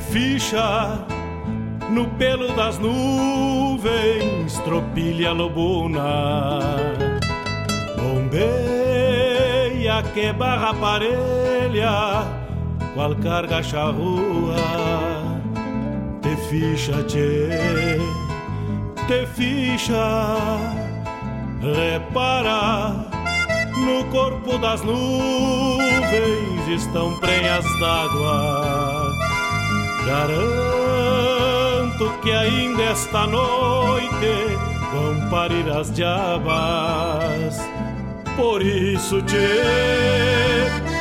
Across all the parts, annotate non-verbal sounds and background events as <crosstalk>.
Ficha no pelo das nuvens, tropilha lobuna, que barra parelha, qual carga charrua, te ficha, te, te ficha, repara. No corpo das nuvens estão prenhas d'água Garanto que ainda esta noite vão parir as diabas. Por isso te,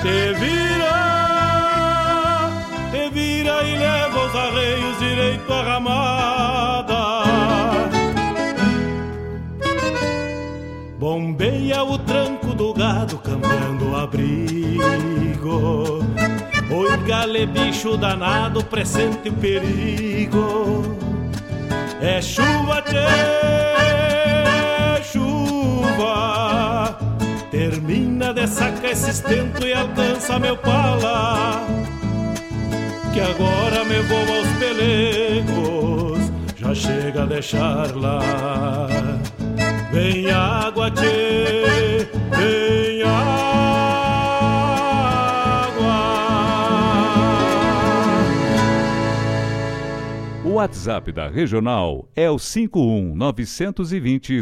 te vira, te vira e leva os arreios direito à ramada. Bombeia o tranco do gado cambiando o abrigo Oi, gale, bicho danado, presente o perigo. É chuva, tchê, chuva. Termina de sacar esse estento e alcança meu pala. Que agora me vou aos pelegos, já chega a deixar lá. Vem água, tchê, vem água. WhatsApp da Regional é o 51 920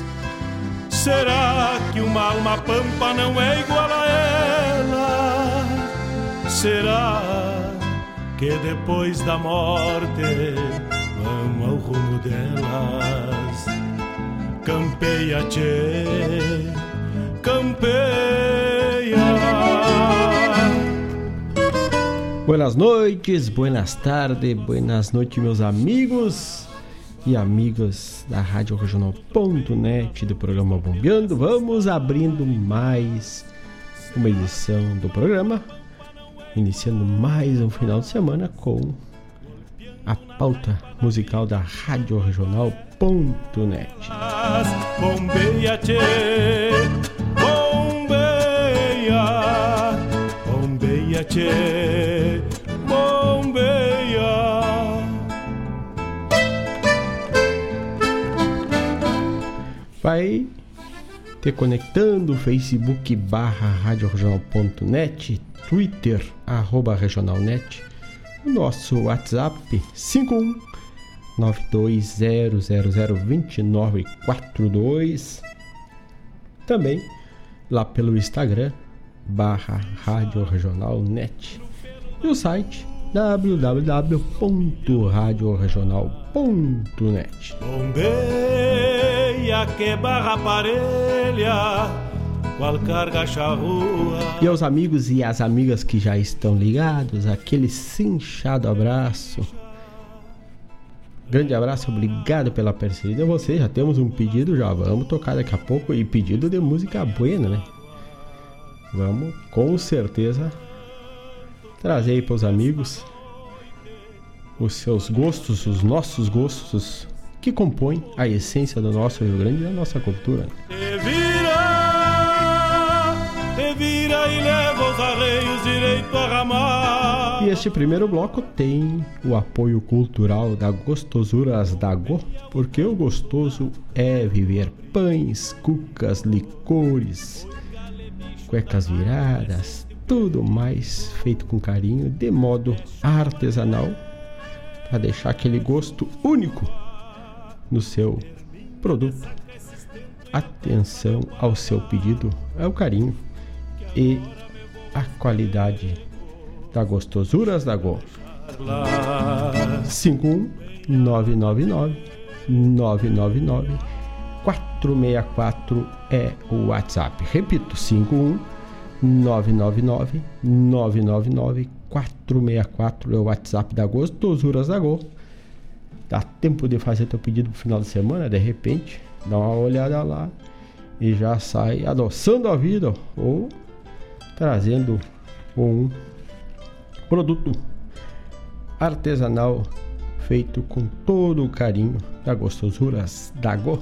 Será que uma alma pampa não é igual a ela? Será que depois da morte vamos ao rumo delas? Campeia, tchê, campeia. Buenas noites, buenas tardes, buenas noites, meus amigos e amigas da Rádio Regional.net do programa Bombeando. Vamos abrindo mais uma edição do programa iniciando mais um final de semana com a pauta musical da Rádio Regional.net. Bombeia, tchê, bombeia, bombeia, tchê, Vai te conectando, Facebook barra radioregional.net, Twitter, arroba regionalnet, o nosso WhatsApp 51 920002942. Também lá pelo Instagram, barra Rádio Net. E o site www.radioregional.net. Bombeia que barra parelha, qual carga charrua. E aos amigos e às amigas que já estão ligados, aquele cinchado abraço Grande abraço, obrigado pela parceria você. Já temos um pedido, já vamos tocar daqui a pouco. E pedido de música buena, né? Vamos com certeza trazer aí para os amigos os seus gostos, os nossos gostos que compõem a essência do nosso Rio Grande e da nossa cultura. Te vira, te vira e leva os arreios direito a ramar. E este primeiro bloco tem o apoio cultural da Gostosuras da Go, porque o gostoso é viver pães, cucas, licores, cuecas viradas, tudo mais feito com carinho, de modo artesanal, para deixar aquele gosto único no seu produto. Atenção ao seu pedido, é o carinho e a qualidade da Gostosuras da Go. 51999 999 464 é o WhatsApp. Repito, 51 999 999 464 é o WhatsApp da Gostosuras da Go. Dá tempo de fazer teu pedido pro final de semana, de repente, dá uma olhada lá e já sai adoçando a vida ou trazendo um Produto artesanal feito com todo o carinho da Gostosuras da Go.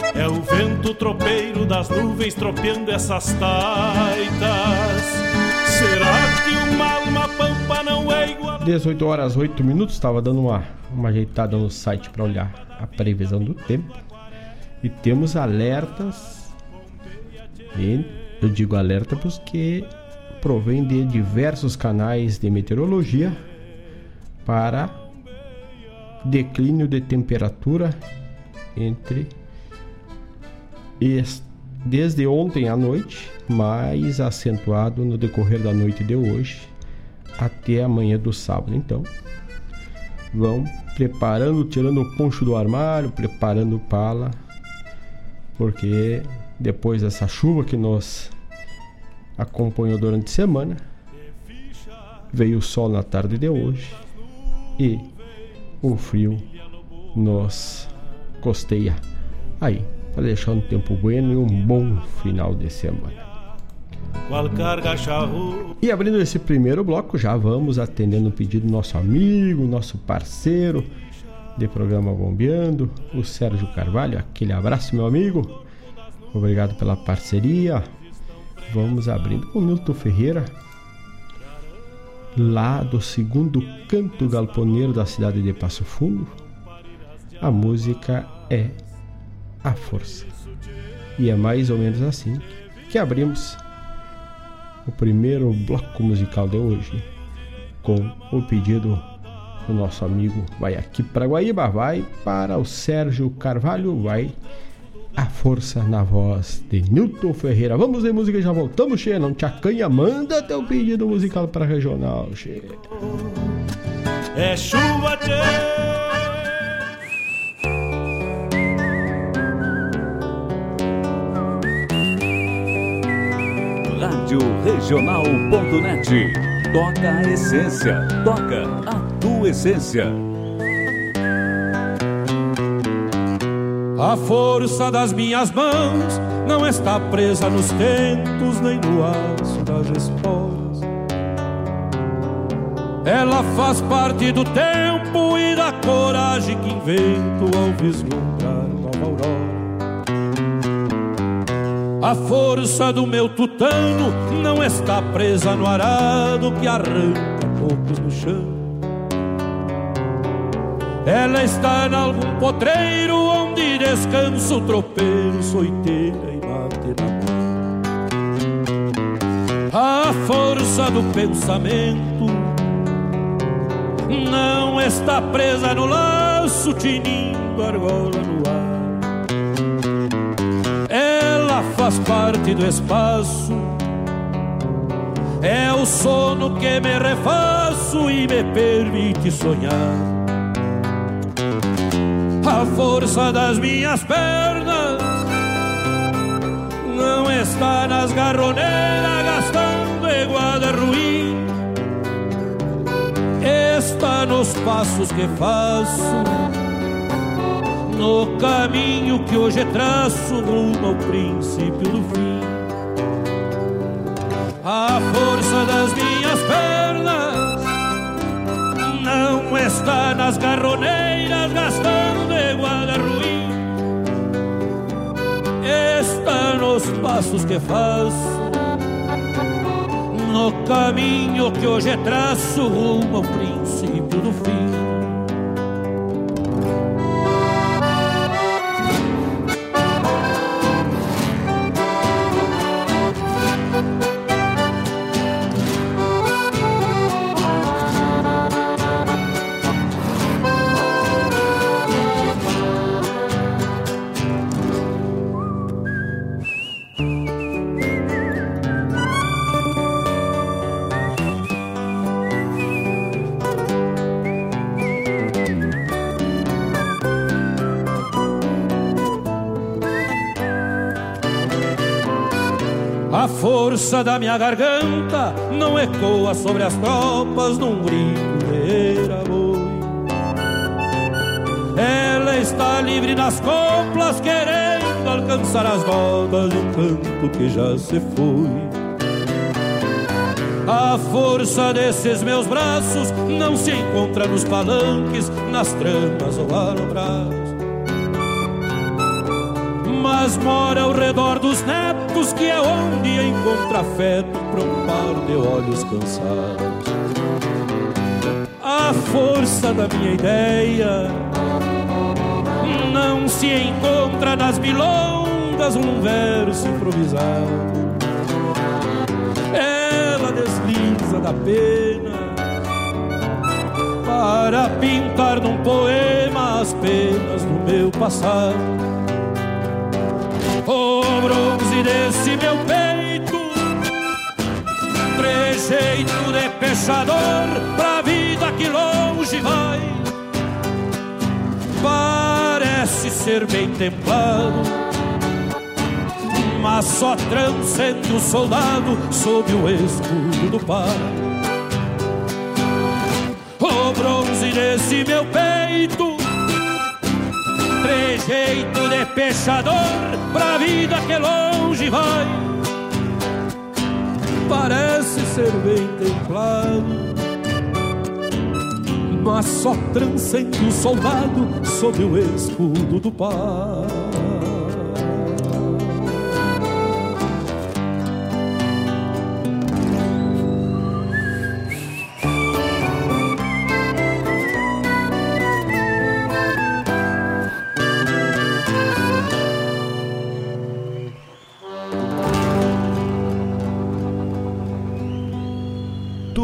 É o vento tropeiro das nuvens tropeando essas taitas. Será que uma alma pampa não é igual? 18 horas 8 minutos, estava dando uma, uma ajeitada no site para olhar a previsão do tempo. E temos alertas. E eu digo alerta porque provém de diversos canais de meteorologia para declínio de temperatura entre desde ontem à noite, mais acentuado no decorrer da noite de hoje até amanhã do sábado. Então, vão preparando, tirando o poncho do armário, preparando pala porque depois dessa chuva que nos acompanhou durante a semana, veio o sol na tarde de hoje e o frio nos costeia aí para deixar um tempo bueno e um bom final de semana. E abrindo esse primeiro bloco, já vamos atendendo o pedido do nosso amigo, nosso parceiro, de programa Bombeando, o Sérgio Carvalho. Aquele abraço, meu amigo. Obrigado pela parceria. Vamos abrindo com o Milton Ferreira. lá do segundo canto galponeiro da cidade de Passo Fundo. A música é A Força. E é mais ou menos assim que abrimos o primeiro bloco musical de hoje com o pedido do nosso amigo vai aqui para Guaíba, vai para o Sérgio Carvalho, vai a força na voz de Newton Ferreira. Vamos de música já voltamos, Che. Não te acanha, manda teu pedido musical para regional, Che. É chuva, tchê. Rádio Regional.net. Toca a essência, toca a tua essência. A força das minhas mãos não está presa nos tentos nem no aço das esporas. Ela faz parte do tempo e da coragem que invento ao vislumbrar A força do meu tutano não está presa no arado que arranca poucos no chão. Ela está em algum potreiro onde descansa o tropeiro, soiteira e bate na mão. A força do pensamento não está presa no laço, tinindo argola no ar. Faz parte do espaço, é o sono que me refaço e me permite sonhar. A força das minhas pernas não está nas garroneiras gastando iguada ruim. Está nos passos que faço, no caminho que hoje traço rumo ao princípio do fim. A força das minhas pernas não está nas garroneiras gastando igual ruim Está nos passos que faço No caminho que hoje traço rumo ao princípio do fim força da minha garganta não ecoa sobre as tropas num grito de boi. Ela está livre nas coplas, querendo alcançar as notas de um canto que já se foi. A força desses meus braços não se encontra nos palanques, nas tramas ou alambrados mas mora ao redor dos netos, que é onde encontra afeto para um par de olhos cansados. A força da minha ideia não se encontra nas milongas um verso improvisado. Ela desliza da pena para pintar num poema as penas do meu passado o bronze desse meu peito, trejeito de pechador pra vida que longe vai. Parece ser bem templado, mas só transcende o soldado sob o escudo do pai. O bronze desse meu peito trejeito de pechador pra vida que longe vai. Parece ser bem templado, mas só transcende o soldado sob o escudo do pai.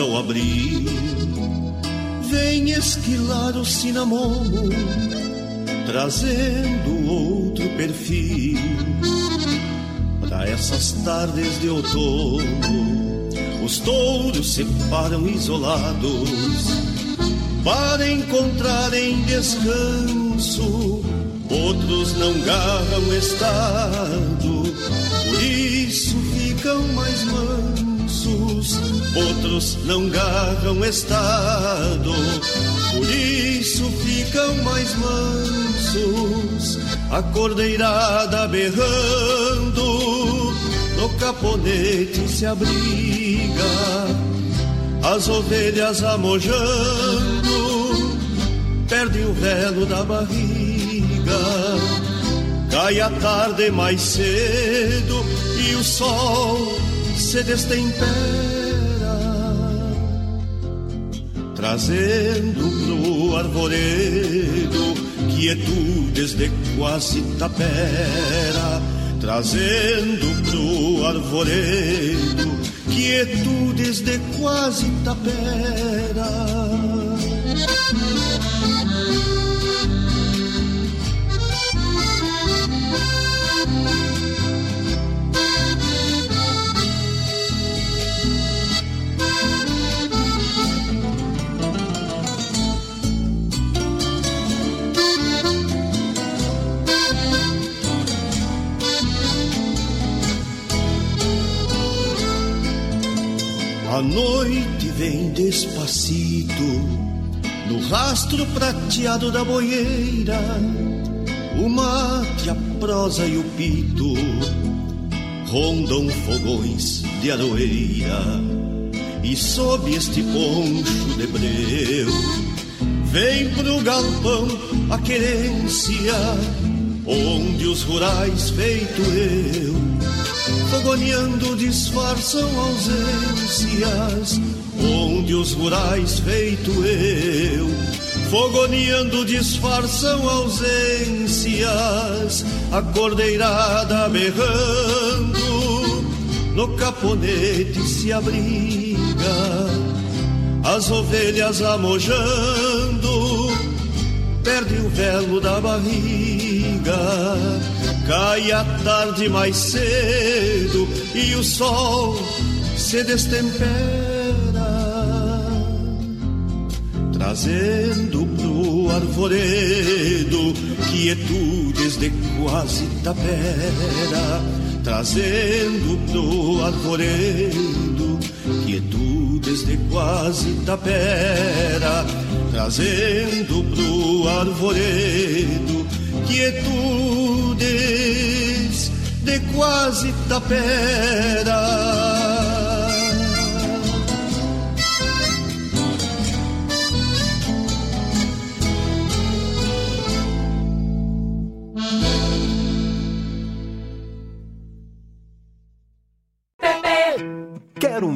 cruza o abril vem esquilar o cinamomo, trazendo outro perfil para essas tardes de outono. Os touros se param isolados para encontrarem descanso. Outros não garram estado, por isso ficam mais mansos outros não garram estado, por isso ficam mais mansos, a cordeirada berrando, no caponete se abriga, as ovelhas amojando, perdem o velo da barriga, cai a tarde mais cedo e o sol se destempera trazendo pro arvoredo quietudes de quase tapera, trazendo pro arvoredo quietudes de quase tapera. A noite vem despacito no rastro prateado da boieira. O mate, a prosa e o pito rondam fogões de aroeira. E sob este poncho de breu vem pro galpão a querência, onde os rurais feito eu fogoneando disfarçam ausências, onde os rurais feito eu, fogoneando disfarçam ausências, a cordeirada berrando, no caponete se abriga, as ovelhas amojando, perde o velo da barriga Cai a tarde mais cedo e o sol se destempera, trazendo pro arvoredo quietudes de quase tapera, trazendo pro arvoredo quietudes de quase tapera, trazendo pro arvoredo quietudes de quase tapera.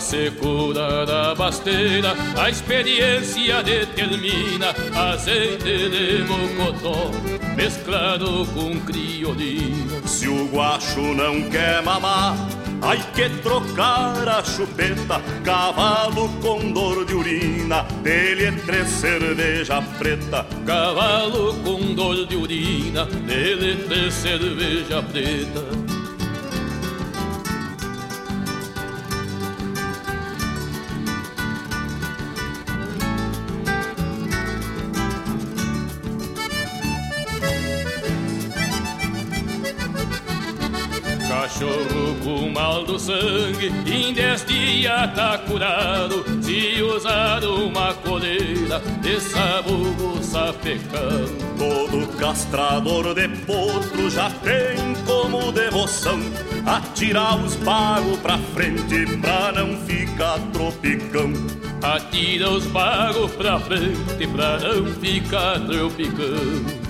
Secura da basteira, a experiência determina azeite de mocotó mesclado com criolina. Se o guacho não quer mamar, Ai que trocar a chupeta, cavalo com dor de urina, dele é três cerveja preta. Cavalo com dor de urina, dele é três cerveja preta. Mal do sangue, em dez dias tá curado. Se usar uma coleira de sabugo sapecado. Todo castrador de potro já tem como devoção atirar os bagos pra frente pra não ficar tropicão. Atira os bagos pra frente pra não ficar tropicão.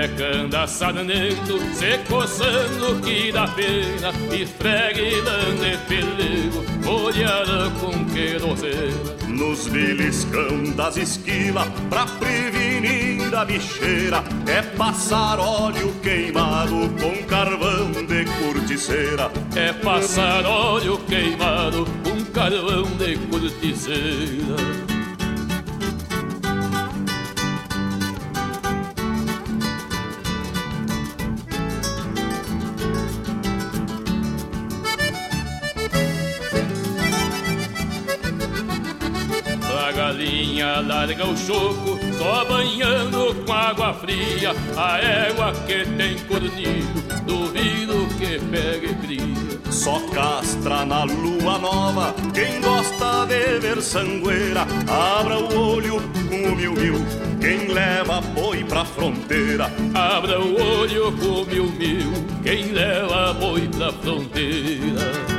Anda sanando, se coçando que dá pena, esfreguilando e pelego, molhada com querosena. Nos beliscão das esquilas, pra prevenir a bicheira, é passar óleo queimado com carvão de corticeira. É passar óleo queimado com carvão de corticeira. Galinha larga o choco, só banhando com água fria. A égua que tem cornido, duvido que pegue cria. Só castra na lua nova, quem gosta de ver sangueira, abra o olho com o mil mil. Quem leva boi pra fronteira, abra o olho com o mil mil. Quem leva boi pra fronteira.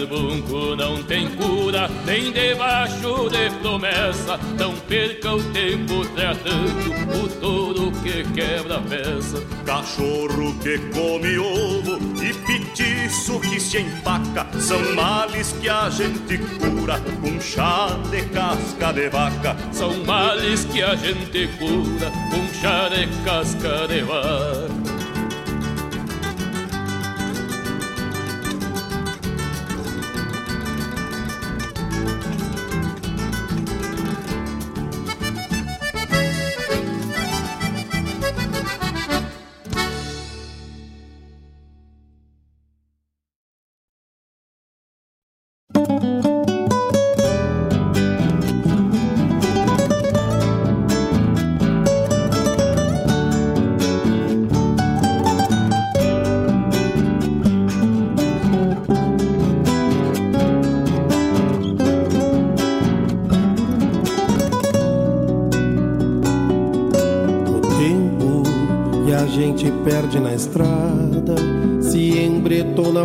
Carbunco não tem cura, nem debaixo de promessa. Não perca o tempo tratando o touro que quebra a peça. Cachorro que come ovo e petiço que se empaca são males que a gente cura com chá de casca de vaca. São males que a gente cura com chá de casca de vaca.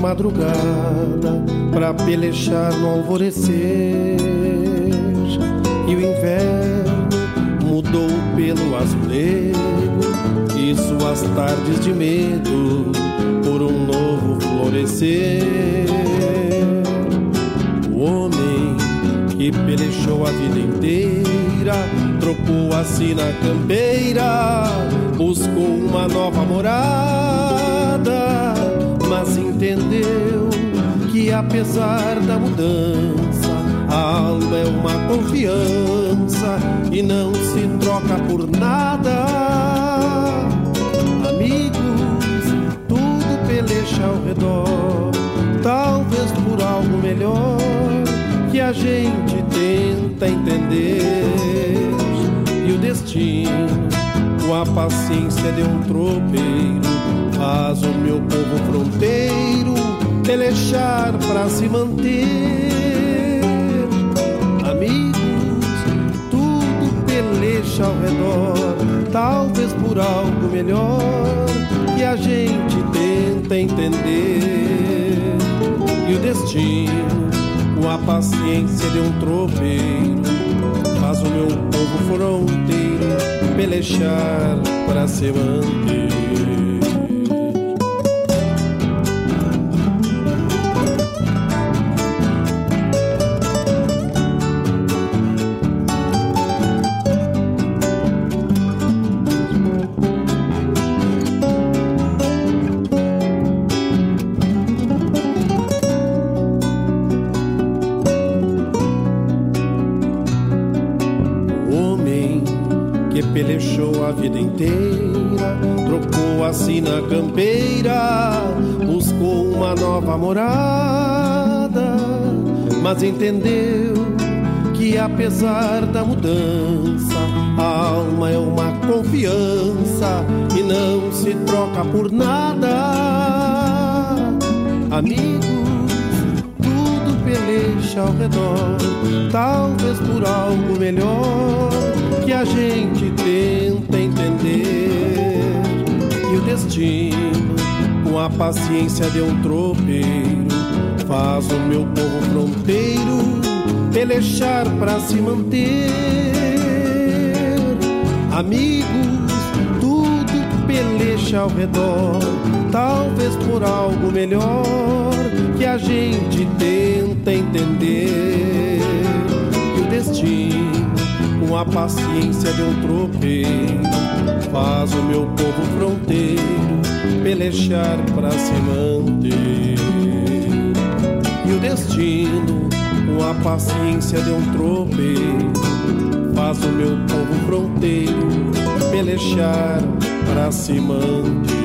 Madrugada para pelechar no alvorecer. E o inverno mudou pelo azulego e suas tardes de medo por um novo florescer. O homem que pelechou a vida inteira, trocou assim na campeira, buscou uma nova morada mas entendeu que apesar da mudança, a alma é uma confiança e não se troca por nada. Amigos, tudo peleja ao redor, talvez por algo melhor que a gente tenta entender. E o destino, com a paciência de um tropeiro Faz o meu povo fronteiro pelechar pra se manter. Amigos, tudo pelecha ao redor, talvez por algo melhor que a gente tenta entender. E o destino, a paciência de um tropeiro, faz o meu povo fronteiro pelejar para se manter. Trocou a sina campeira, buscou uma nova morada, mas entendeu que apesar da mudança, a alma é uma confiança e não se troca por nada. Amigos, tudo peleja ao redor, talvez por algo melhor que a gente tenta entender. E o destino, com a paciência de um tropeiro, faz o meu povo fronteiro pelejar para se manter. Amigos, tudo peleja ao redor, talvez por algo melhor que a gente tenta entender. E o destino com a paciência de um tropeiro, faz o meu povo fronteiro pelejar para se manter. E o destino, com a paciência de um tropeiro, faz o meu povo fronteiro pelejar para se manter.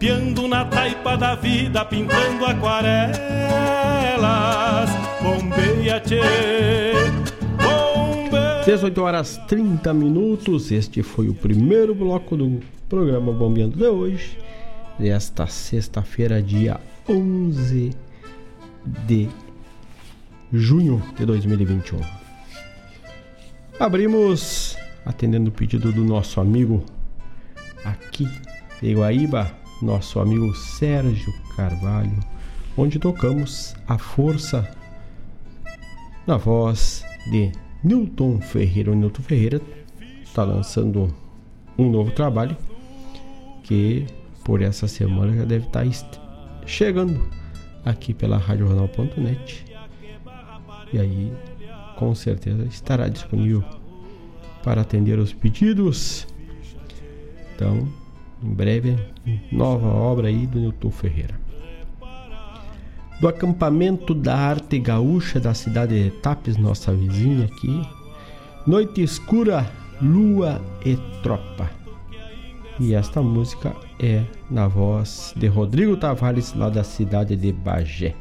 Golpeando na taipa da vida, pintando aquarelas. Bombeia, tchê, 18 horas 30 minutos. Este foi o primeiro bloco do programa Bombeando de hoje, desta sexta-feira, dia 11 de junho de 2021. Abrimos atendendo o pedido do nosso amigo aqui de Guaíba, nosso amigo Sérgio Carvalho, onde tocamos a força na voz de Newton Ferreira. O Newton Ferreira está lançando um novo trabalho que por essa semana já deve estar tá chegando aqui pela RadioJornal.net. E aí, com certeza, estará disponível para atender os pedidos. Então, em breve, nova obra aí do Newton Ferreira. Do acampamento da arte gaúcha da cidade de Tapes, nossa vizinha aqui. Noite escura, lua e tropa. E esta música é na voz de Rodrigo Tavares, lá da cidade de Bagé.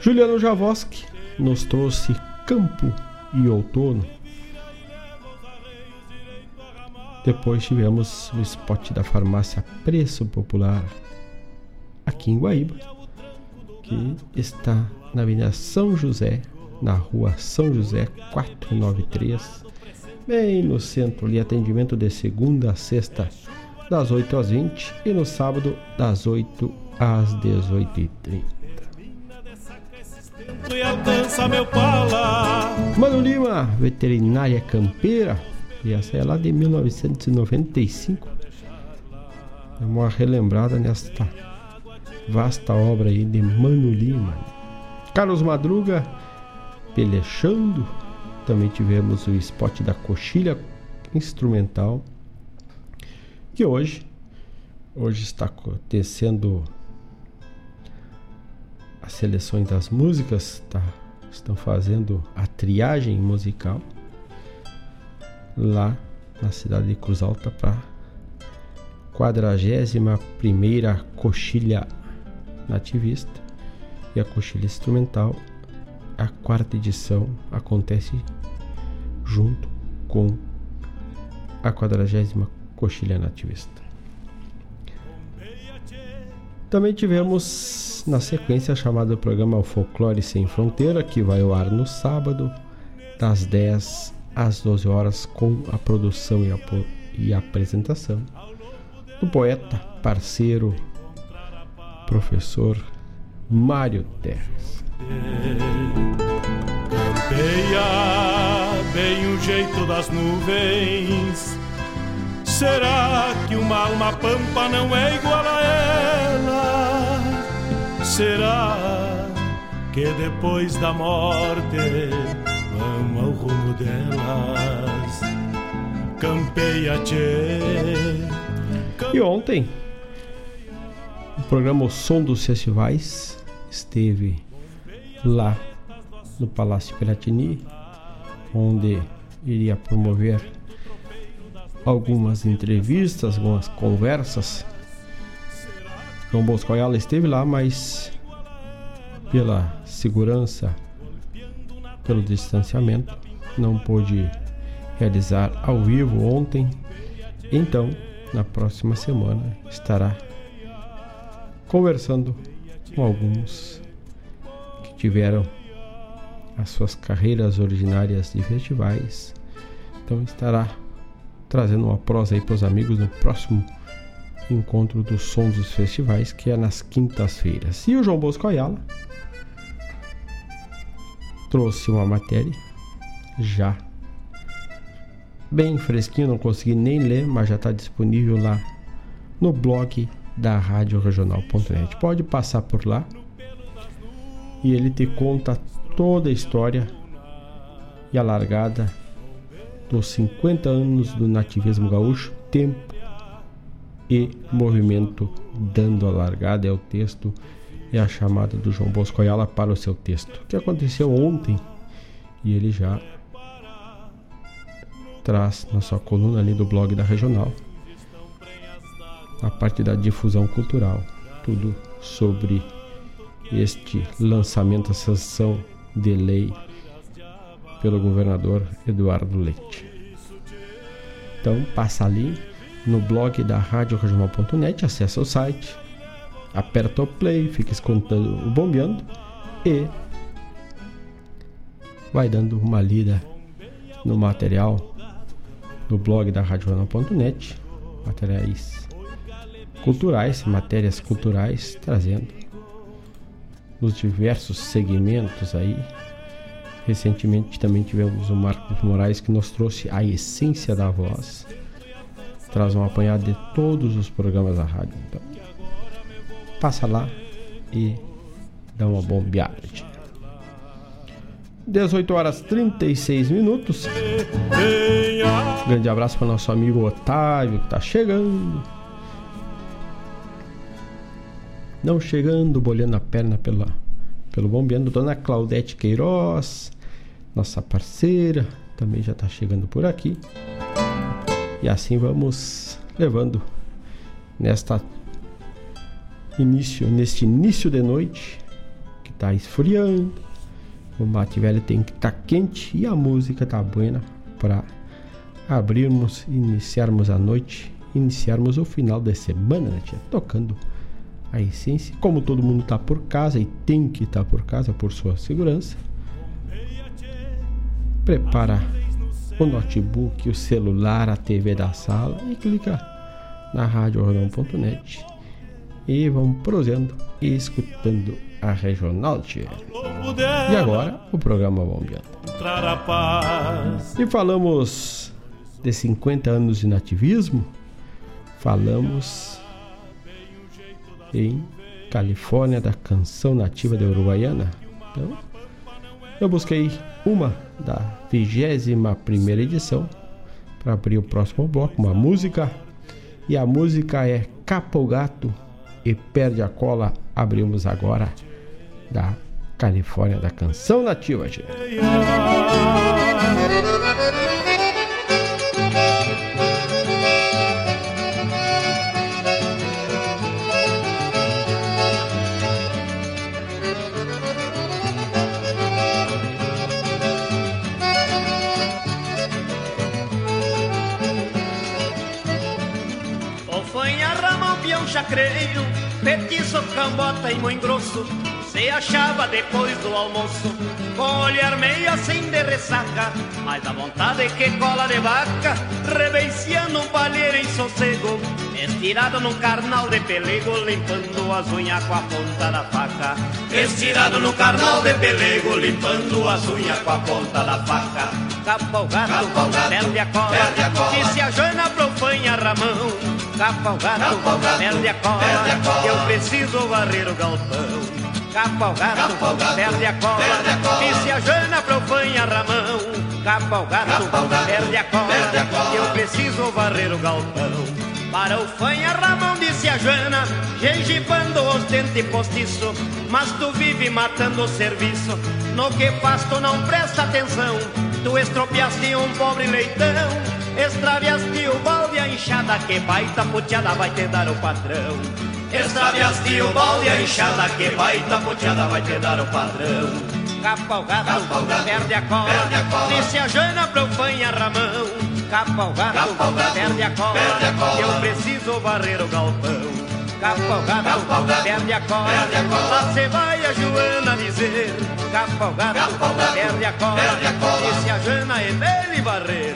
Juliano Javoski nos trouxe Campo e Outono. Depois tivemos o spot da farmácia Preço Popular aqui em Guaíba, que está na Avenida São José, na rua São José 493, bem no centro ali, atendimento de segunda a sexta, das 8 às 20 e no sábado, das 8 às 18h30. Mano Lima, veterinária campeira, e essa é lá de 1995. É uma relembrada nesta vasta obra aí de Mano Lima. Carlos Madruga, pelechando, também tivemos o spot da coxilha instrumental. E hoje, hoje está acontecendo as seleções das músicas, tá? estão fazendo a triagem musical lá na cidade de Cruz Alta para 41 primeira coxilha nativista e a coxilha instrumental a quarta edição acontece junto com a quadragésima coxilha nativista. Também tivemos na sequência chamado programa O Folclore Sem Fronteira, que vai ao ar no sábado, das 10 às 12 horas, com a produção e a, e a apresentação do poeta, parceiro, professor Mário Terres. Campeia bem o jeito das nuvens. Será que uma alma pampa não é igual a ela? Será que depois da morte ao rumo delas? Campeia, tchê. E ontem, o programa O Som dos Festivais esteve lá no Palácio Piratini, onde iria promover algumas entrevistas, algumas conversas. João Bosco Ayala esteve lá, mas pela segurança, pelo distanciamento, não pôde realizar ao vivo ontem. Então, na próxima semana, estará conversando com alguns que tiveram as suas carreiras originárias de festivais. Então estará trazendo uma prosa aí para os amigos no próximo encontro dos Sons dos Festivais, que é nas quintas-feiras. E o João Bosco Ayala trouxe uma matéria já bem fresquinho, não consegui nem ler, mas já está disponível lá no blog da Rádio Regional.net. Pode passar por lá e ele te conta toda a história e a largada dos 50 anos do nativismo gaúcho, tempo e movimento dando a largada é o texto é a chamada do João Bosco Ayala para o seu texto, que aconteceu ontem e ele já traz na sua coluna ali do blog da Regional a parte da difusão cultural, tudo sobre este lançamento da sanção de lei pelo governador Eduardo Leite. Então passa ali no blog da Rádio Regional.net, acessa o site, aperta o play, fica escutando o bombeando e vai dando uma lida no material no blog da Rádio Regional.net, materiais culturais, matérias culturais, trazendo nos diversos segmentos aí. Recentemente também tivemos o Marcos Moraes que nos trouxe a essência da voz. Traz um apanhado de todos os programas da rádio. Então, passa lá e dá uma bombeada. 18 horas 36 minutos. Grande abraço para nosso amigo Otávio que está chegando. Não chegando, bolhando a perna pela, pelo bombeando. Dona Claudete Queiroz, nossa parceira, também já está chegando por aqui. E assim vamos levando nesta início, neste início de noite que está esfriando. O mate velho tem que estar tá quente e a música tá buena para abrirmos, iniciarmos a noite, iniciarmos o final da semana, né, tia? Tocando a essência. Como todo mundo está por casa e tem que estar tá por casa por sua segurança, prepara o notebook, o celular, a TV da sala e clica na radiorondão.net e vamos prosendo e escutando a Regional Tia. E agora o programa Bombeando. E falamos de 50 anos de nativismo, falamos em Califórnia da canção nativa da Uruguaiana. Então, eu busquei uma da 21 primeira edição para abrir o próximo bloco, uma música. E a música é Capo Gato e Perde a Cola. Abrimos agora da Califórnia da canção nativa, gente. chacreiro, petiço, cambota e muito grosso, se achava depois do almoço, com olhar meio assim de ressaca, mas a vontade que cola de vaca, reveiciando um palheiro em sossego, estirado num carnal de pelego, limpando as unhas com a ponta da faca. Estirado no carnal de pelego, limpando as unhas com a ponta da faca. Capa o gato, perde a cola, perde a cola. que se a joana profanha ramão. Capa o gato, perde a cola, eu preciso varrer o galpão. Capa o gato, perde a cola, que se a joana profanha ramão. Capa o gato, perde a cola, eu preciso varrer o galpão. Para o fanha Ramão disse a Joana, gengibando os dentes postiço, mas tu vive matando o serviço, no que faz tu não presta atenção, tu estropiaste um pobre leitão, extraviaste o balde a enxada, que baita puteada vai te dar o patrão. Extraviaste o balde a enxada, que baita puteada vai te dar o patrão. Capa o gato, perde a cola, disse a Joana pro fanha Ramão capa o gato, perde a cola, eu preciso varrer o galpão. Capa o gato, perde a cola, lá cê vai a Joana dizer. Capa o gato, perde a cola, e se a Joana é dele varrer.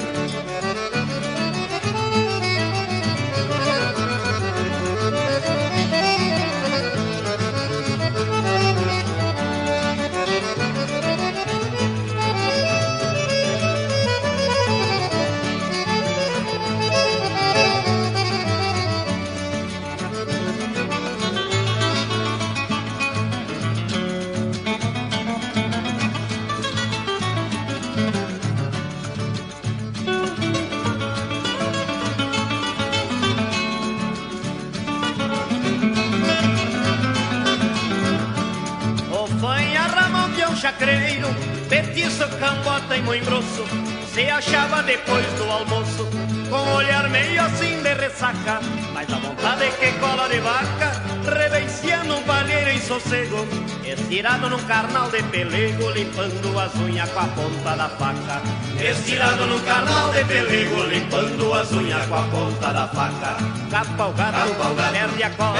Fanha Ramão de um chacreiro, petiço, cambota e muito grosso, se achava depois do almoço, com olhar meio assim de ressaca, mas a vontade que cola de vaca, reveiciando um palheiro em sossego, estirado num carnal de pelego, limpando as unhas com a ponta da faca. Estirado num carnal de pelego, limpando as unhas com a ponta da faca. Capa o gato, perde a cola,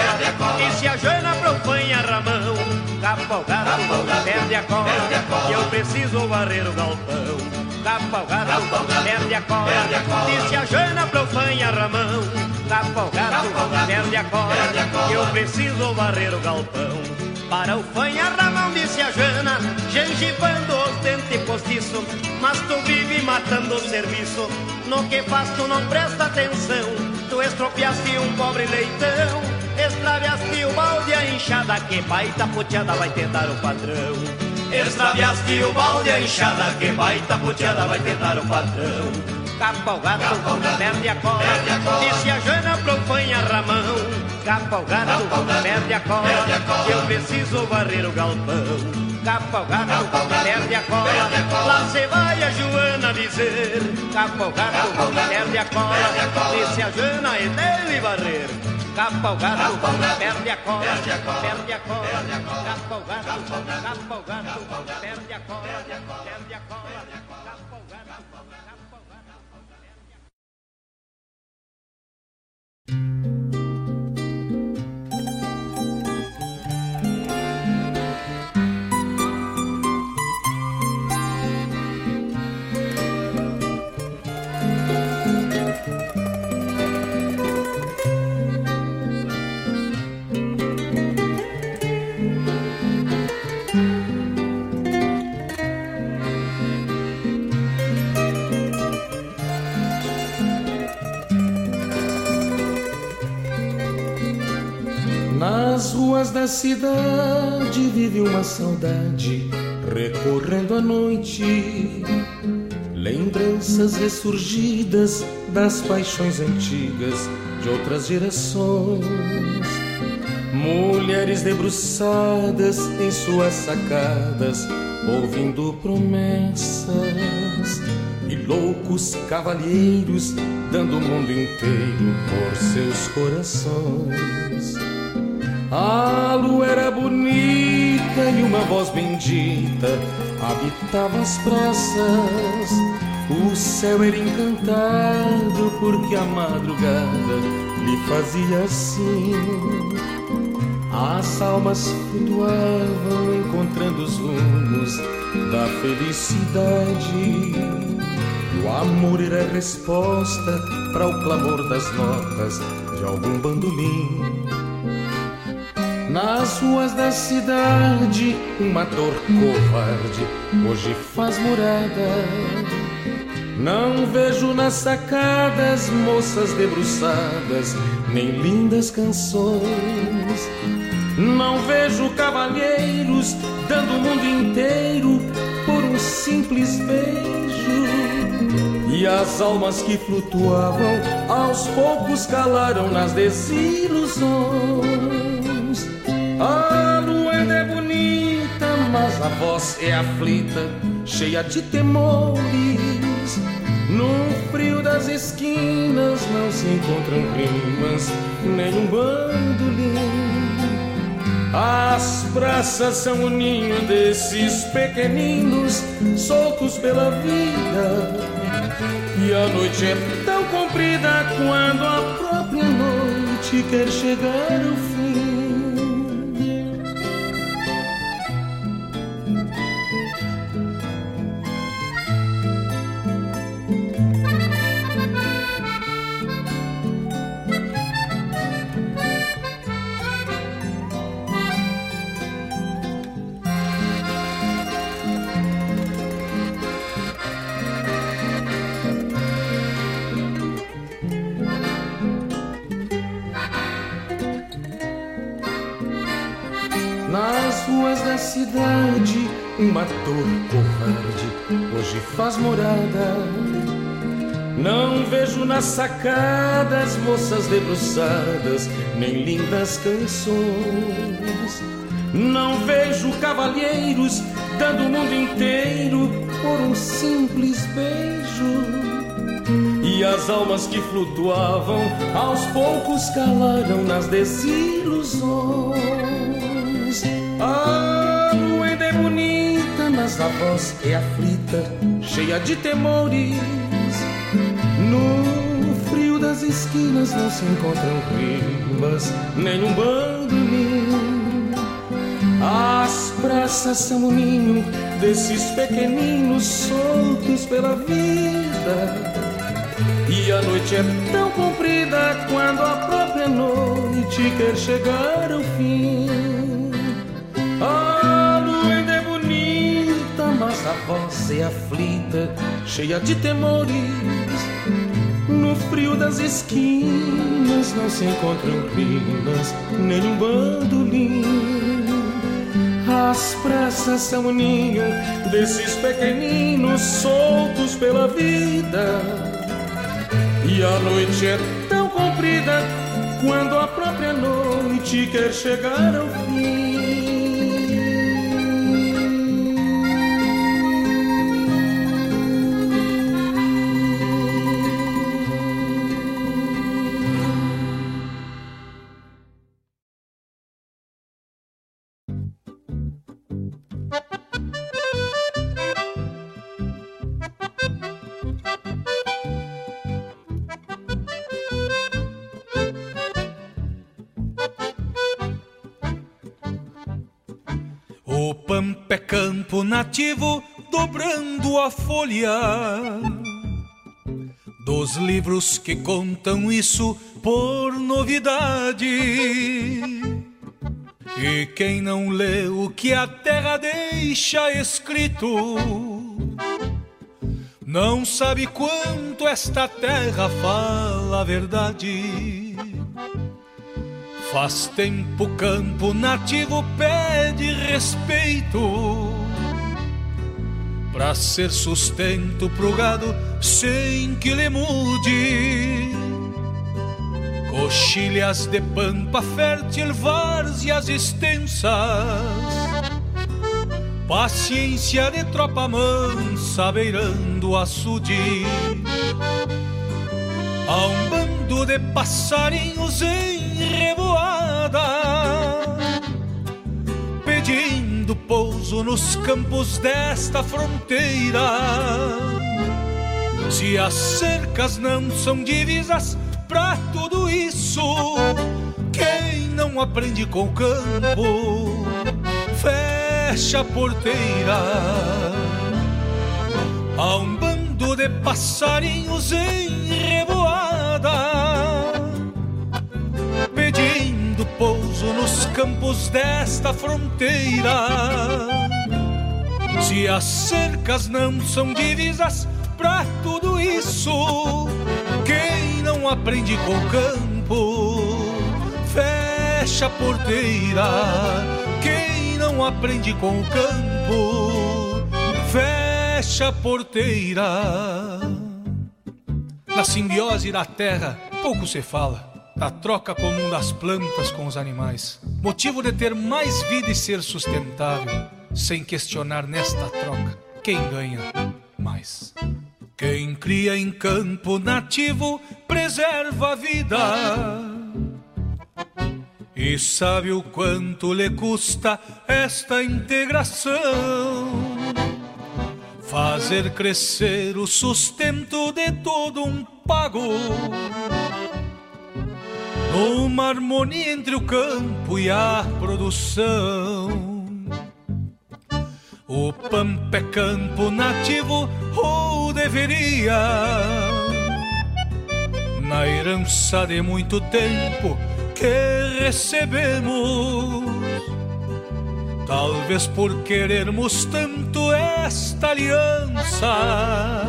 e se a Joana profanha Ramão, capa o gato, perde a cola, que eu preciso varrer o galpão. Capa o gato, perde a cola, disse a Joana profanha Ramão. Capa o gato, perde a cola, que eu preciso varrer o galpão. Para o fanha Ramão, disse a Jana, gengivando os dentes postiço, mas tu vive matando o serviço, no que faz tu não presta atenção, tu estropiaste um pobre leitão, extraviaste o balde a enxada, que baita puteada vai te dar o patrão. Extraviaste o balde a enxada, que baita puteada vai te dar o patrão. Capa o gato, perde a cola, disse a Jana pro fanha Ramão. Capa o gato, perde a cola, que eu preciso varrer o galpão. Capa o gato, perde a cola, lá se vai a Joana dizer. Capa o gato, perde a cola, disse a Jana e dele o gato, perde a cola, perde a cola, capa o gato, perde a cola, perde a cola, Nas ruas da cidade vive uma saudade recorrendo à noite. Lembranças ressurgidas das paixões antigas de outras gerações. Mulheres debruçadas em suas sacadas, ouvindo promessas. E loucos cavalheiros dando o mundo inteiro por seus corações. A lua era bonita e uma voz bendita habitava as praças. O céu era encantado porque a madrugada lhe fazia assim. As almas flutuavam encontrando os rumos da felicidade. O amor era resposta para o clamor das notas de algum bandolim. Nas ruas da cidade, uma dor covarde hoje faz morada. Não vejo nas sacadas moças debruçadas, nem lindas canções. Não vejo cavalheiros dando o mundo inteiro por um simples beijo. E as almas que flutuavam aos poucos calaram nas desilusões. A lua é bonita, mas a voz é aflita, cheia de temores. No frio das esquinas não se encontram rimas, nem um bandolim. As praças são o ninho desses pequeninos, soltos pela vida. E a noite é tão comprida quando a própria noite quer chegar ao fim. Uma dor covarde hoje faz morada. Não vejo nas sacadas moças debruçadas, nem lindas canções. Não vejo cavalheiros dando o mundo inteiro por um simples beijo. E as almas que flutuavam aos poucos calaram nas desilusões. A lua é a voz é aflita, cheia de temores. No frio das esquinas não se encontram rimas, nem um bandolim. As praças são o ninho desses pequeninos soltos pela vida. E a noite é tão comprida quando a própria noite quer chegar ao fim. Voz é aflita, cheia de temores. No frio das esquinas não se encontram rimas, nem um bandolim. As praças são o ninho desses pequeninos soltos pela vida. E a noite é tão comprida quando a própria noite quer chegar ao fim. Dobrando a folha dos livros que contam isso por novidade. E quem não lê o que a terra deixa escrito, não sabe quanto esta terra fala a verdade. Faz tempo campo nativo pede respeito Pra ser sustento pro gado sem que lhe mude. Coxilhas de pampa fértil, várzeas extensas Paciência de tropa mansa beirando açude. Há um bando de passarinhos em revoada, pedindo pouso nos campos desta fronteira. Se as cercas não são divisas pra tudo isso, quem não aprende com o campo, fecha a porteira. Há um bando de passarinhos em campos desta fronteira. Se as cercas não são divisas pra tudo isso, quem não aprende com o campo, fecha a porteira. Quem não aprende com o campo, fecha a porteira. Na simbiose da terra, pouco se fala da troca comum das plantas com os animais, motivo de ter mais vida e ser sustentável, sem questionar nesta troca quem ganha mais. Quem cria em campo nativo preserva a vida e sabe o quanto lhe custa esta integração. Fazer crescer o sustento de todo um pago uma harmonia entre o campo e a produção. O pampa é campo nativo, ou deveria, na herança de muito tempo que recebemos. Talvez por querermos tanto esta aliança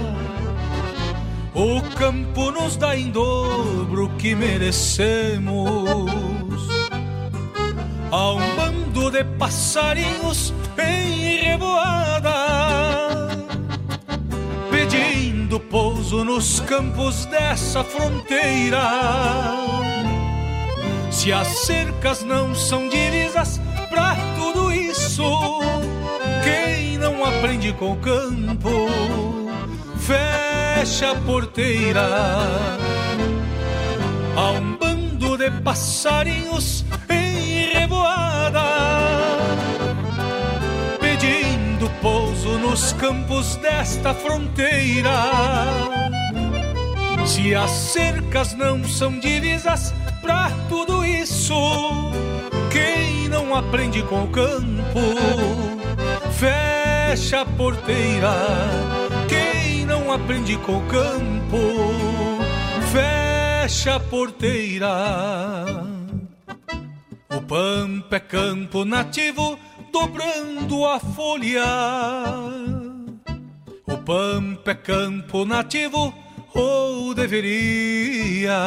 o campo nos dá em dobro o que merecemos. Há um bando de passarinhos em revoada, pedindo pouso nos campos dessa fronteira. Se as cercas não são divisas pra tudo isso. Quem não aprende com o campo, fecha a porteira. Há um bando de passarinhos em revoada, pedindo pouso nos campos desta fronteira. Se as cercas não são divisas pra tudo isso, quem não aprende com o campo, fecha a porteira. Quem não aprende com o campo, fecha a porteira. O pampa é campo nativo, dobrando a folha. O pampa é campo nativo, ou deveria.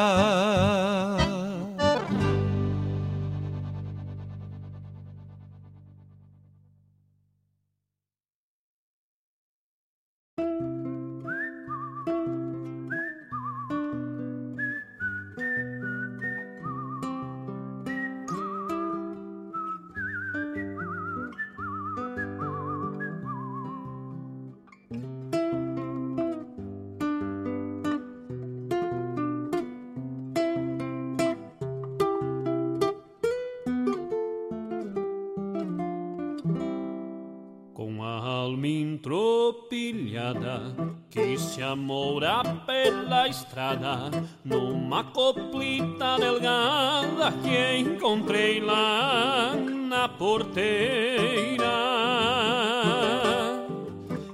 Que se amoura pela estrada numa coplita delgada que encontrei lá na porteira.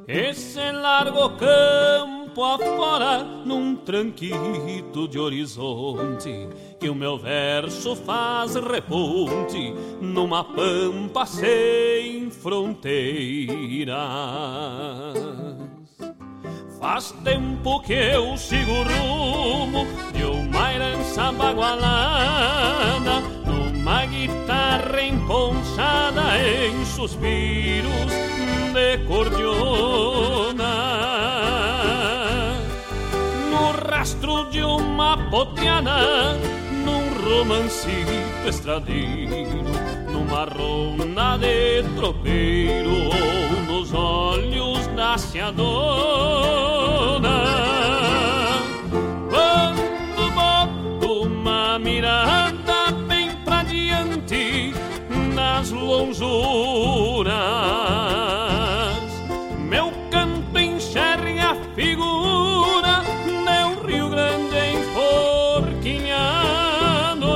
Esse largo campo afora num tranquito de horizonte que o meu verso faz reponte numa pampa sem fronteiras. Faz tempo que eu sigo o rumo de uma herança bagualada, numa guitarra emponchada em suspiros de cordiona. No rastro de uma poteada, num romancito estradeiro, numa ronda de tropeiro nos olhos da seadona. Nas lonjuras, meu canto enxerga a figura de um Rio Grande enforquilhado.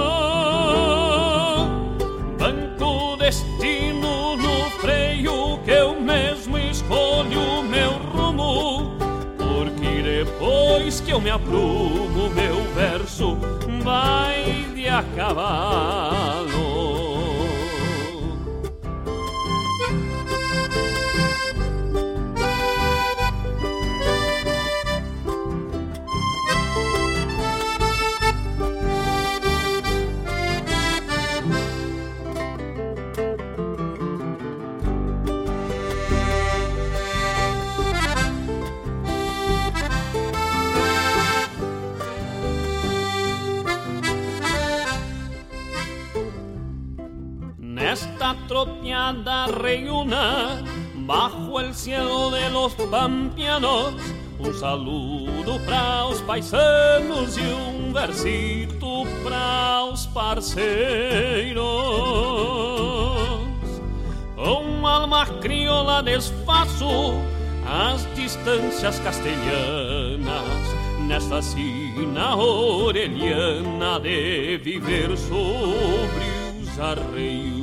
Banco destino no freio que eu mesmo escolho meu rumo. Porque depois que eu me aprumo, meu verso vai de a cavalo. Troteada reúna, bajo el cielo de los pampianos, un saludo para os paisanos e um versito para os parceiros. Com alma crioula desfaço as distâncias castelhanas nesta sina orelhana de viver sobre os arreios.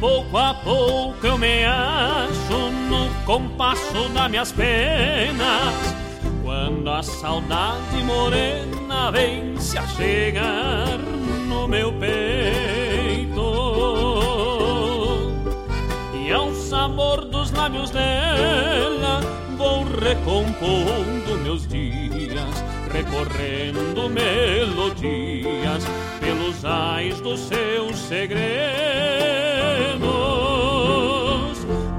Pouco a pouco eu me acho no compasso das minhas penas. Quando a saudade morena vem se achegar no meu peito. E ao sabor dos lábios dela vou recompondo meus dias, recorrendo melodias pelos ais dos seus segredos.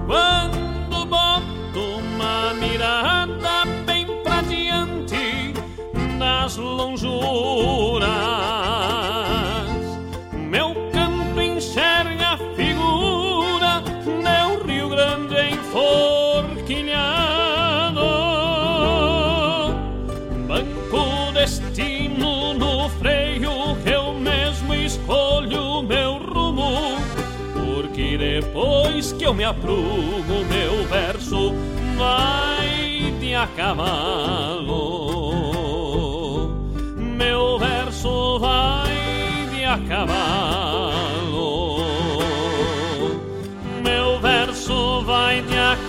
Quando boto uma mirada bem pra diante nas lonjuras, depois que eu me aprumo, meu verso vai de a cavalo. Meu verso vai de a cavalo. Meu verso vai de a cavalo.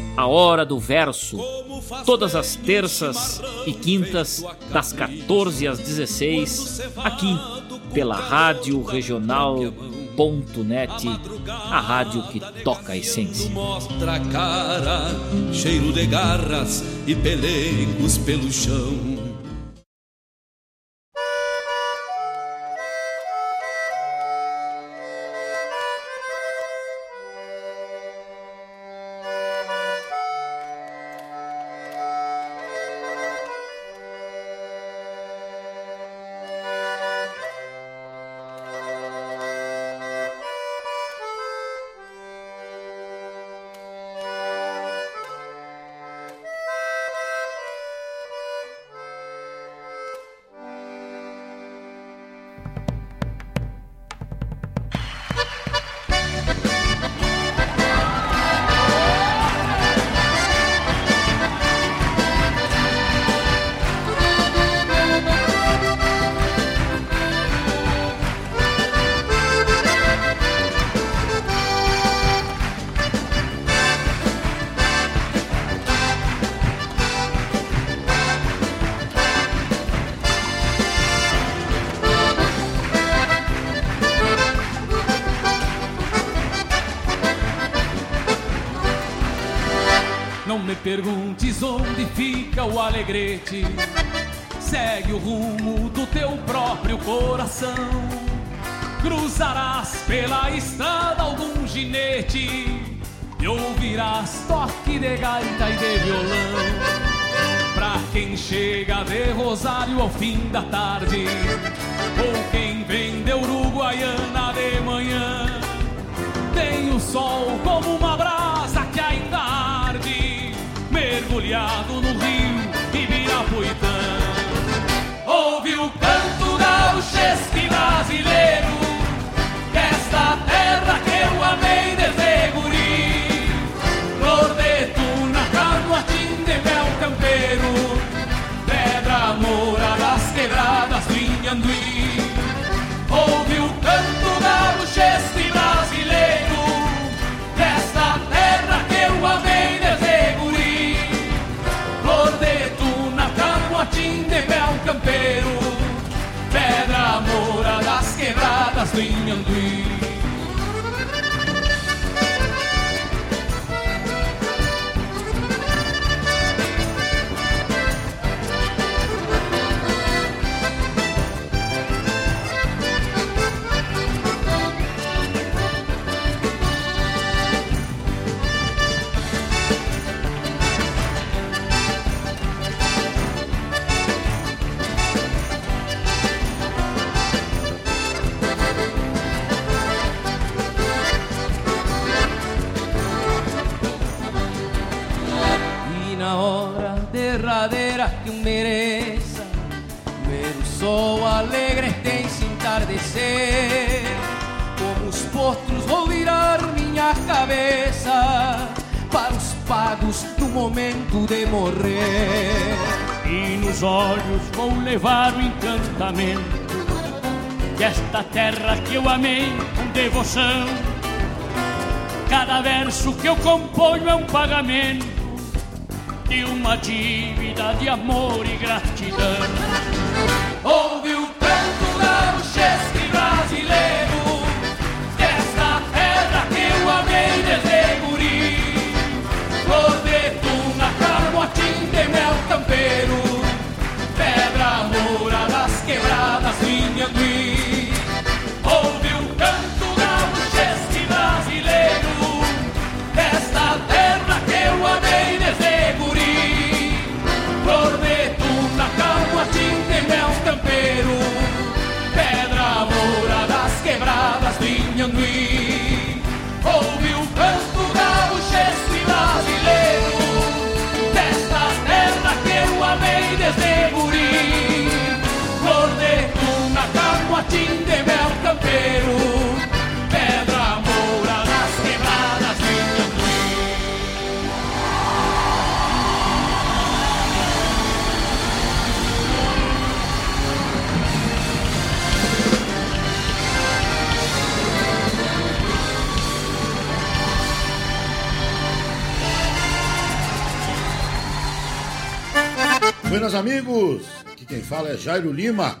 A Hora do Verso, todas as terças e quintas, das 14 às 16, aqui pela Rádio Regional.net, a rádio que toca a essência. Mostra a cara, cheiro de garras e pelegos pelo chão. Momento de morrer. E nos olhos vou levar o encantamento desta terra que eu amei com devoção. Cada verso que eu componho é um pagamento de uma dívida de amor e gratidão. Camuatim de mel campeiro Pedra moura das quebradas amigos, aqui quem fala é Jairo Lima.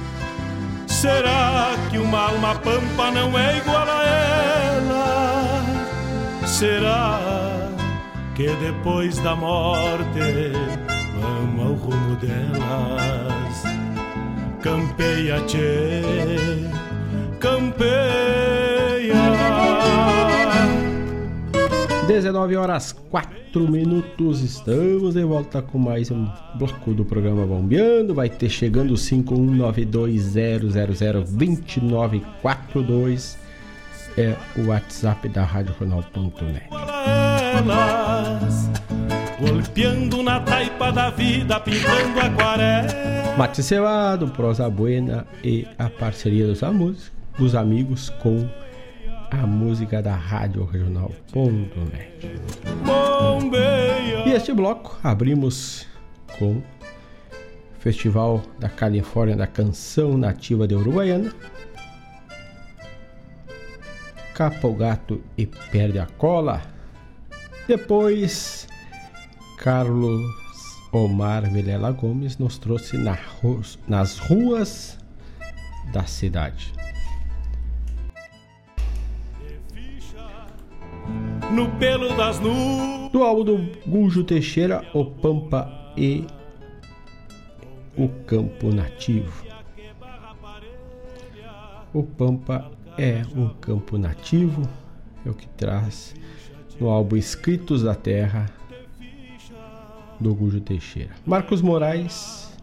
Será que uma alma pampa não é igual a ela? Será que depois da morte vamos ao rumo delas? Campeia, tchê, campeia. 19 horas 4 minutos, estamos de volta com mais um bloco do programa Bombeando. Vai ter chegando o 51920002942 é o WhatsApp da Rádio Jornal.net. Elas, golpeando na taipa da vida, pintando aquarela. Mate Prosa Buena e a parceria dos, amigos, dos amigos com a música da Rádio Regional.net. E este bloco abrimos com Festival da Califórnia da Canção Nativa de Uruguaiana. Capa o gato e perde a cola. Depois, Carlos Omar Vilela Gomes nos trouxe nas ruas da cidade. No pelo das nuvens. Do álbum do Gujo Teixeira, O Pampa e o Campo Nativo. O Pampa é um campo nativo, é o que traz no álbum Escritos da Terra do Gujo Teixeira. Marcos Moraes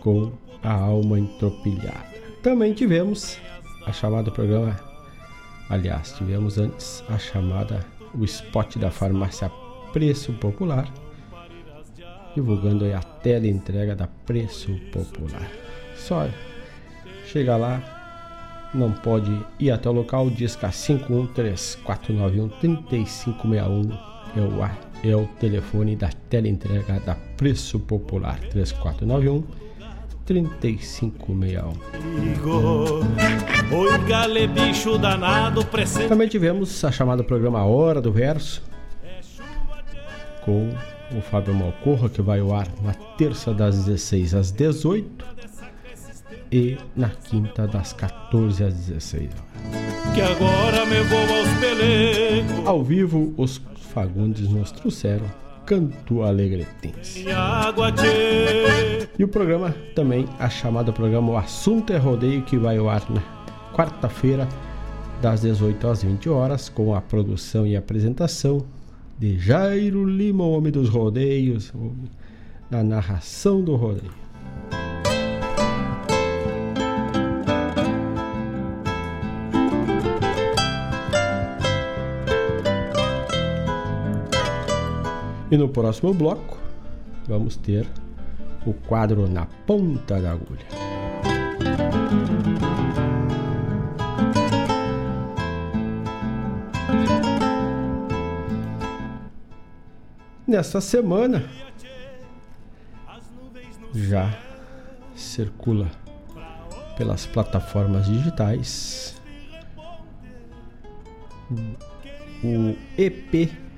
com a alma entropilhada. Também tivemos a chamada programa. Aliás, tivemos antes a chamada, o spot da farmácia Preço Popular, divulgando a tela entrega da Preço Popular. Só chega lá, não pode ir até o local, disca 5134913561 é o, é o telefone da tela entrega da Preço Popular 3491 3561. Também tivemos a chamada programa Hora do Verso com o Fábio Malcorra, que vai ao ar na terça das 16 às 18 e na quinta das 14 às 16 Que agora me vou aos pelegos. Ao vivo, os Fagundes nos trouxeram Canto Alegretense. E o programa também, a chamada programa O Assunto é Rodeio, que vai ao ar na quarta-feira, das 18 às 20 horas, com a produção e apresentação de Jairo Lima, o homem dos rodeios, na narração do rodeio. E no próximo bloco vamos ter o quadro Na Ponta da Agulha. Nesta semana já circula pelas plataformas digitais o EP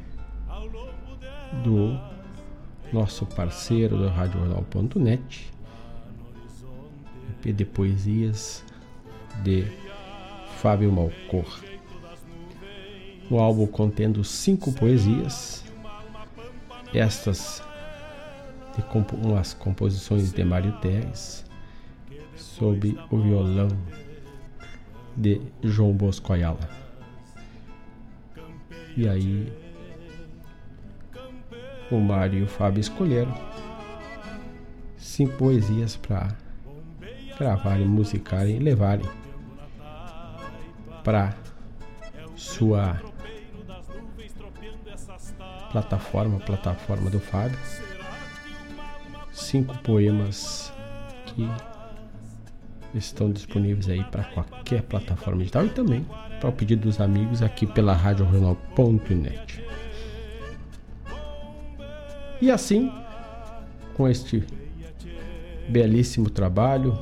do nosso parceiro do RadioJornal.net, EP de poesias de Fábio Malcor. O álbum contendo cinco poesias, estas de comp umas composições de Mário Teres, sob o violão de João Bosco Ayala. E aí o Mário e o Fábio escolheram cinco poesias para gravarem, musicarem e levarem para sua plataforma, plataforma do Fábio. Cinco poemas que estão disponíveis aí para qualquer plataforma digital e também para o pedido dos amigos aqui pela RadioRegional.net. E assim, com este belíssimo trabalho,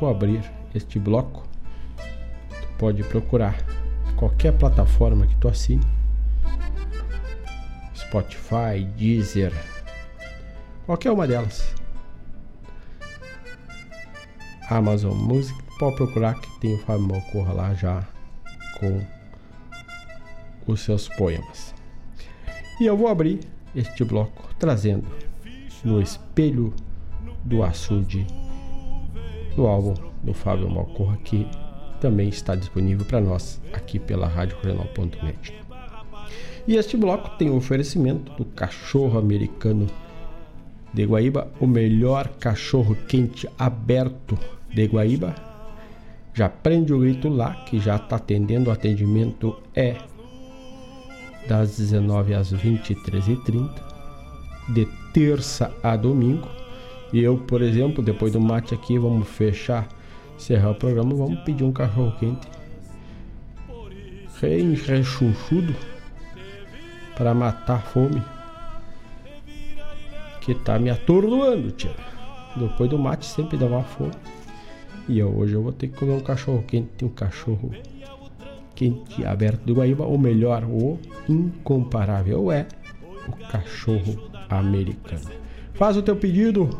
vou abrir este bloco. Tu pode procurar qualquer plataforma que tu assine. Spotify, Deezer, qualquer uma delas. Amazon Music, pode procurar que tem o Fábio Malcorra lá já com os seus poemas. E eu vou abrir este bloco trazendo no espelho do açude do álbum do Fábio Malcorra que também está disponível para nós aqui pela Rádio Regional.net. E este bloco tem o oferecimento do cachorro americano de Guaíba, o melhor cachorro quente aberto de Guaíba. Já prende o grito lá, que já está atendendo. O atendimento é das 19 às 23h30, de terça a domingo. E eu, por exemplo, depois do mate aqui, vamos fechar, encerrar o programa, vamos pedir um cachorro quente bem rechonchudo para matar a fome que tá me atordoando, tia. Depois do mate sempre dá uma fome. E hoje eu vou ter que comer um cachorro quente, um cachorro quente aberto do Guaíba, ou melhor, o incomparável é o cachorro americano. Faz o teu pedido,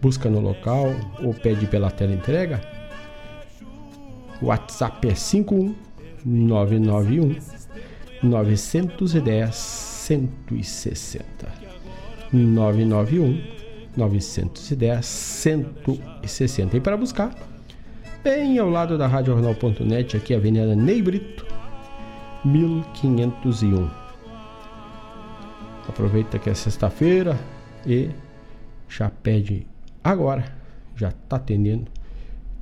busca no local ou pede pela tela entrega. WhatsApp é 51991 910 160. 991 910 160. E para buscar, bem ao lado da Rádio Jornal.net, aqui Avenida Ney Brito, 1501. Aproveita que é sexta-feira e já pede agora, já está atendendo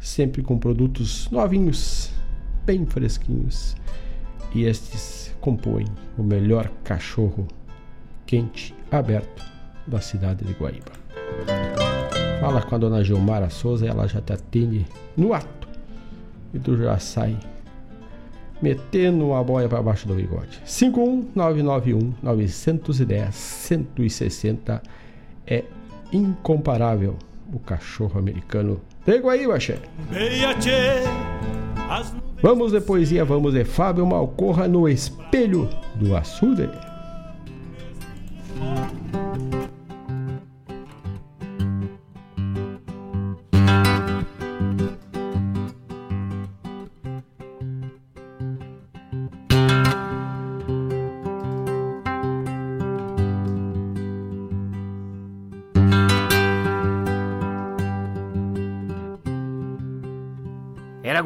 sempre com produtos novinhos, bem fresquinhos. E estes compõem o melhor cachorro quente aberto da cidade de Guaíba. Fala com a dona Gilmara Souza, ela já te atende no ato. E tu já sai metendo uma boia para baixo do bigode. 51991 910 160 é incomparável o cachorro americano de Guaíba, che. Vamos de poesia, vamos de Fábio Malcorra no espelho do açude.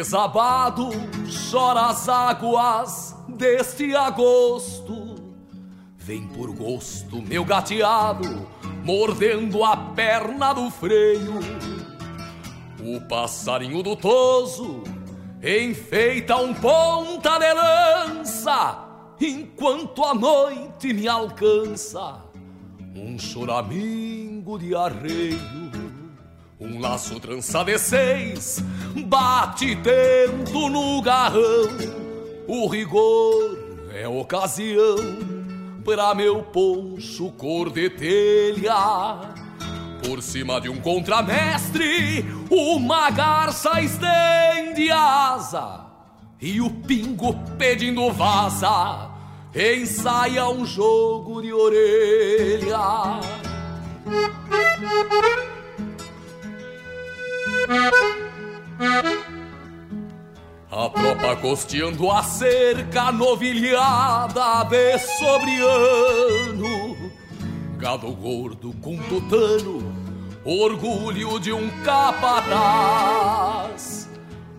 desabado chora as águas deste agosto. Vem por gosto, meu gateado, mordendo a perna do freio. O passarinho do toso enfeita um ponta de lança enquanto a noite me alcança. Um choramingo de arreio, um laço trança de seis, bate tento no garrão. O rigor é ocasião pra meu poncho cor de telha. Por cima de um contramestre, uma garça estende asa e o pingo pedindo vaza ensaia um jogo de orelha. A tropa costeando a cerca novilhada de sobre ano. Gado gordo com tutano, orgulho de um capataz.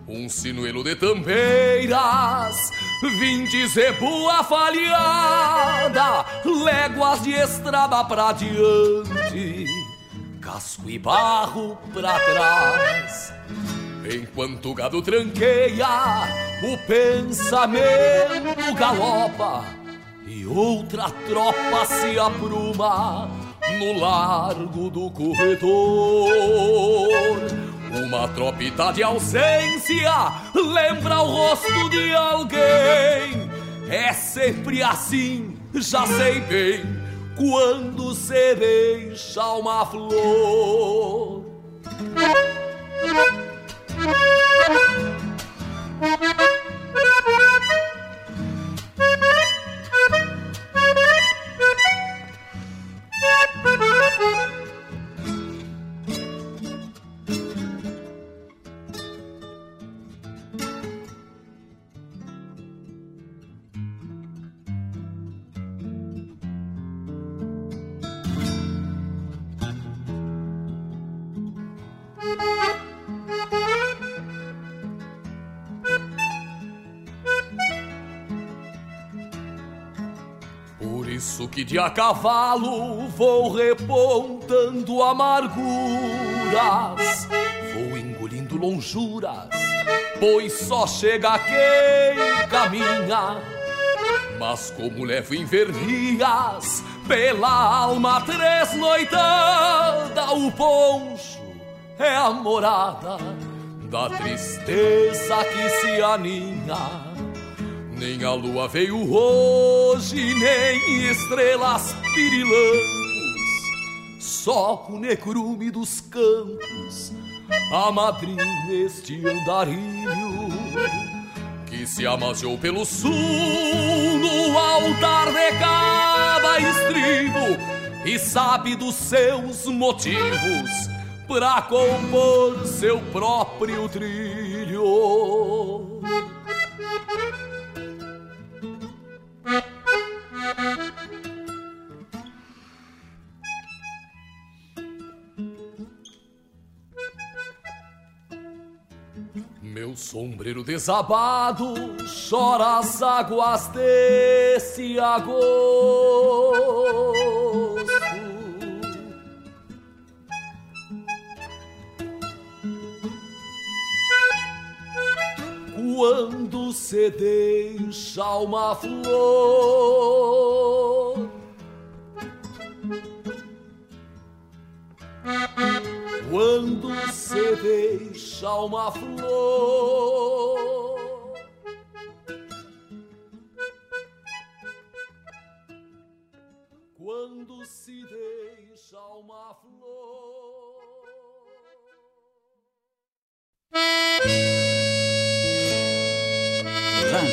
Um sinuelo de tambeiras, vinte zebu falhada, léguas de estrada pra diante, casco e barro pra trás. Enquanto o gado tranqueia, o pensamento galopa e outra tropa se apruma no largo do corredor. Uma tropita de ausência lembra o rosto de alguém. É sempre assim, já sei bem, quando se deixa uma flor. <laughs> que de a cavalo vou repontando amarguras, vou engolindo lonjuras, pois só chega quem caminha. Mas como levo envernias pela alma tresnoitada, o poncho é a morada da tristeza que se aninha. Nem a lua veio hoje, nem estrelas pirilampos, só o necrume dos campos, a madrinha este andarilho, que se amaziou pelo sul no altar de cada estribo, e sabe dos seus motivos pra compor seu próprio trilho. Meu sombreiro desabado chora as águas desse agosto. Quando se deixa uma flor, quando se deixa uma flor. Quando se deixa uma flor.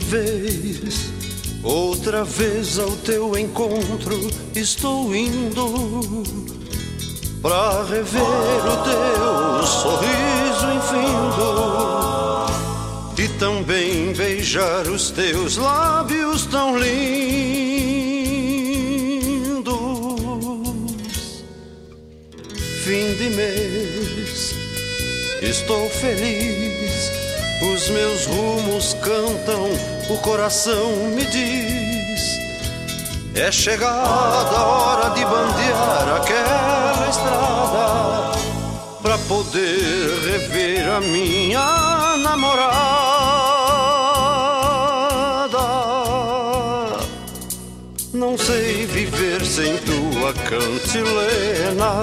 Vez. Outra vez ao teu encontro estou indo pra rever o teu sorriso infindo e também beijar os teus lábios tão lindos. Fim de mês, estou feliz, os meus rumos cantam, o coração me diz. É chegada a hora de bandear aquela estrada pra poder rever a minha namorada. Não sei viver sem tua cantilena,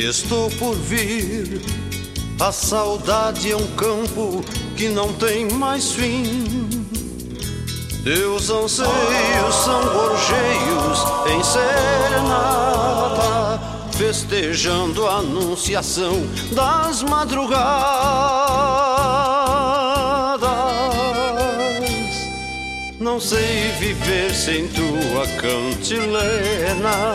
Estou por vir, a saudade é um campo que não tem mais fim. Teus anseios são gorjeios em serenata, festejando a anunciação das madrugadas. Não sei viver sem tua cantilena,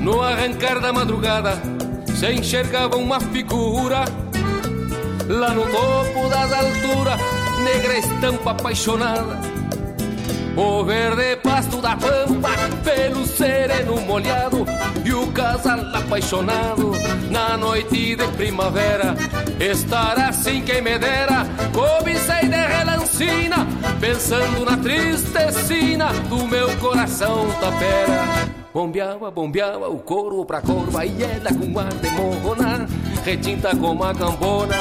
No arrancar da madrugada, se enxergava uma figura, lá no topo das alturas, negra estampa apaixonada. O verde pasto da pampa, pelo sereno molhado E o casal apaixonado na noite de primavera Estar assim quem me dera, cobicei de relancina Pensando na tristecina do meu coração tapera Bombeava, bombeava o couro pra corva E ela com ar de morrona Retinta como a cambona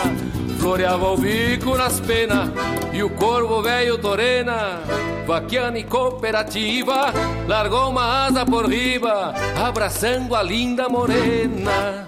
Floreava o bico nas penas E o corvo velho torena Vaquiana e cooperativa Largou uma asa por riba Abraçando a linda morena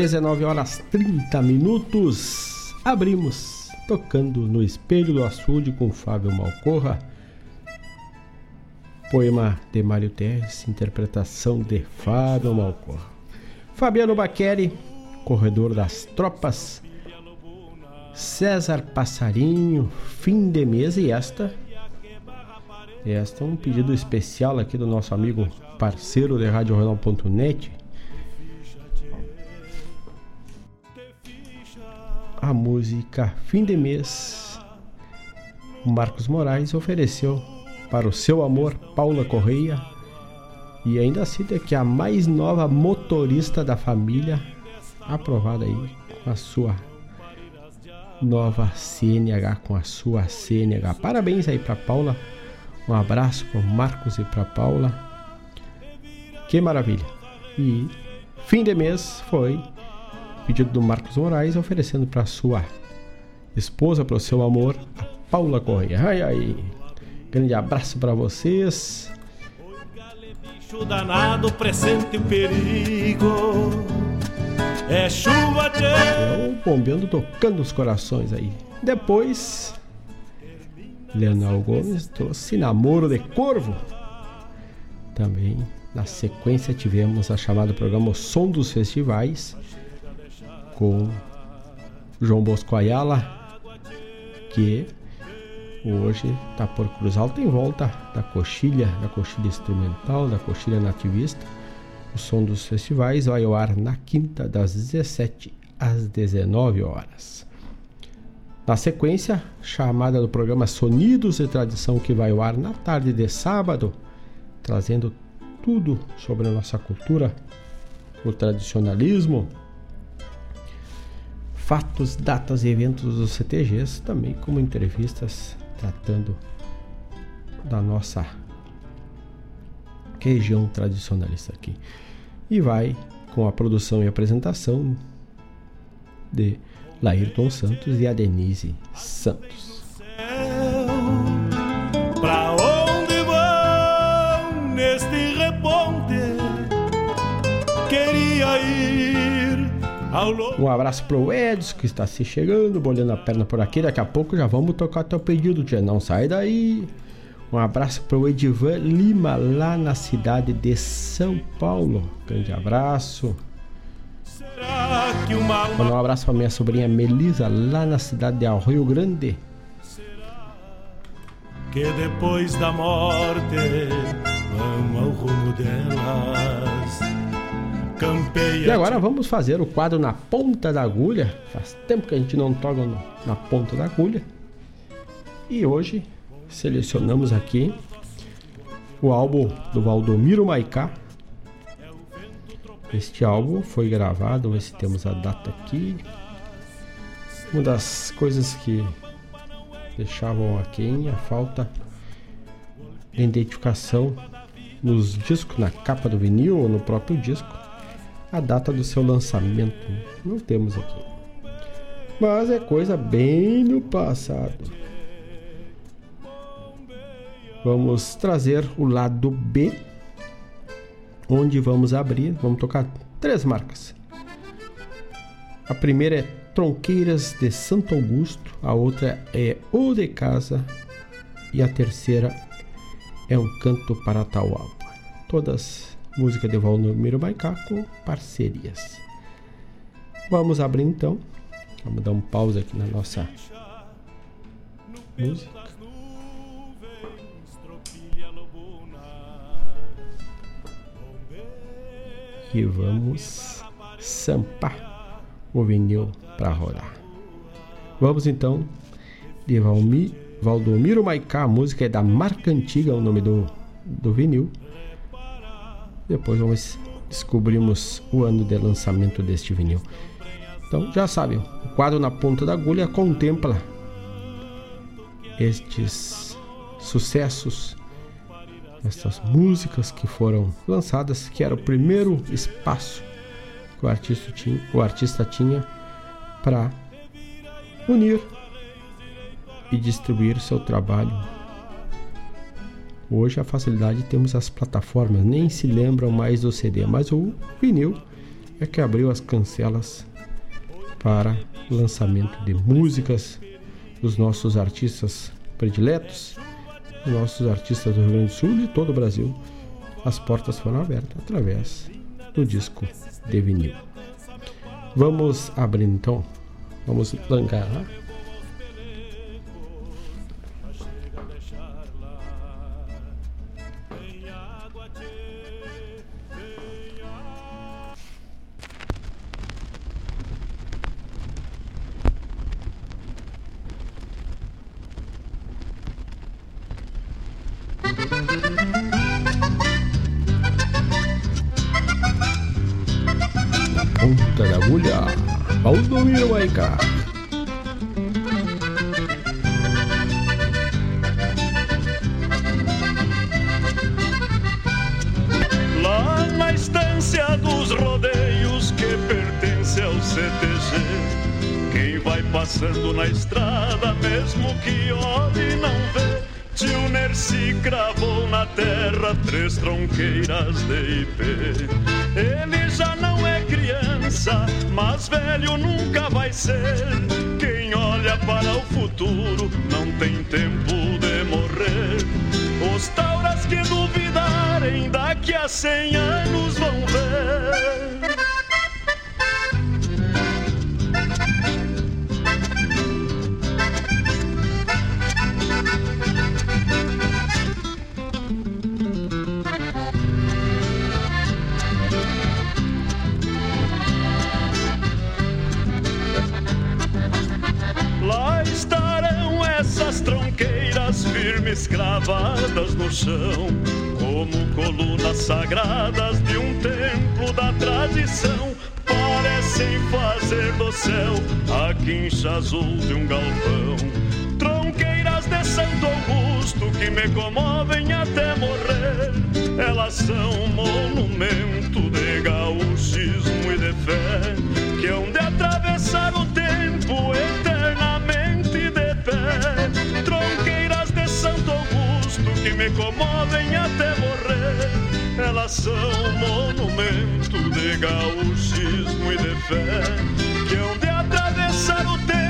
19 horas 30 minutos. Abrimos tocando no Espelho do Açude com Fábio Malcorra. Poema de Mário Terres, interpretação de Fábio Malcorra. Fabiano Baqueri corredor das tropas, César Passarinho, fim de mês e esta. Esta é um pedido especial aqui do nosso amigo parceiro de RadioRenal.net. A música Fim de Mês. Marcos Moraes ofereceu para o seu amor, Paula Correia, e ainda cita que a mais nova motorista da família, aprovada aí com a sua nova CNH, com a sua CNH. Parabéns aí para Paula. Um abraço para Marcos e para Paula. Que maravilha. E fim de mês foi pedido do Marcos Moraes oferecendo para sua esposa, para o seu amor, a Paula Correia. Ai ai. Grande abraço para vocês. Bicho danado presente o perigo. É chuva de. É o bombeando tocando os corações aí. Depois, Leonel Gomes trouxe Namoro de Corvo. Também na sequência tivemos a chamada programa o Som dos Festivais com João Bosco Ayala, que hoje está por Cruz Alta em volta da coxilha, da coxilha instrumental, da coxilha nativista. O som dos festivais vai ao ar na quinta, das 17 às 19 horas. Na sequência, chamada do programa Sonidos de Tradição, que vai ao ar na tarde de sábado, trazendo tudo sobre a nossa cultura, o tradicionalismo, fatos, datas e eventos dos CTGs, também como entrevistas tratando da nossa região tradicionalista aqui. E vai com a produção e apresentação de Laírton Santos e a Denise Santos. Um abraço pro Edson que está se chegando, bolhando a perna por aqui. Daqui a pouco já vamos tocar teu pedido, tia. Não sai daí. Um abraço pro Edivan Lima, lá na cidade de São Paulo. Grande abraço. Mandar um abraço pra minha sobrinha Melisa, lá na cidade de Rio Grande. Que depois da morte vão ao rumo delas. Campeia. E agora vamos fazer o quadro na ponta da agulha. Faz tempo que a gente não toca na ponta da agulha. E hoje selecionamos aqui o álbum do Valdomiro Maicá. Este álbum foi gravado, vamos ver se temos a data aqui. Uma das coisas que deixavam aqui a falta de identificação nos discos, na capa do vinil ou no próprio disco, a data do seu lançamento. Não temos aqui. Mas é coisa bem no passado. Vamos trazer o lado B, onde vamos abrir, vamos tocar três marcas. A primeira é Tronqueiras de Santo Augusto, a outra é O de Casa e a terceira é Um Canto para Tauaba. Todas música de Valdomiro Maicá com parcerias. Vamos abrir então. Vamos dar um pause aqui na nossa música. E vamos sampar o vinil para rodar. Vamos então de Valmi, Valdomiro Maicá, a música é da marca antiga, o nome do, do vinil. Depois vamos descobrimos o ano de lançamento deste vinil. Então já sabem, o quadro na ponta da agulha contempla estes sucessos, estas músicas que foram lançadas, que era o primeiro espaço que o artista tinha, o artista tinha para unir e distribuir seu trabalho. Hoje a facilidade temos as plataformas, nem se lembram mais do CD, mas o vinil é que abriu as cancelas para lançamento de músicas dos nossos artistas prediletos, nossos artistas do Rio Grande do Sul e de todo o Brasil. As portas foram abertas através do disco de vinil. Vamos abrir então. Vamos langar lá. Vai ser. Quem olha para o futuro não tem tempo de morrer. Os tauras que duvidarem daqui a cem anos vão ver. Firmes cravadas no chão, como colunas sagradas de um templo da tradição. Parecem fazer do céu a quincha azul de um galpão. Tronqueiras de Santo Augusto que me comovem até morrer. Elas são um monumento de gauchismo e de fé que hão de atravessar o tempo que me comovem até morrer. Elas são um monumento de gauchismo e de fé que hão de atravessar o tempo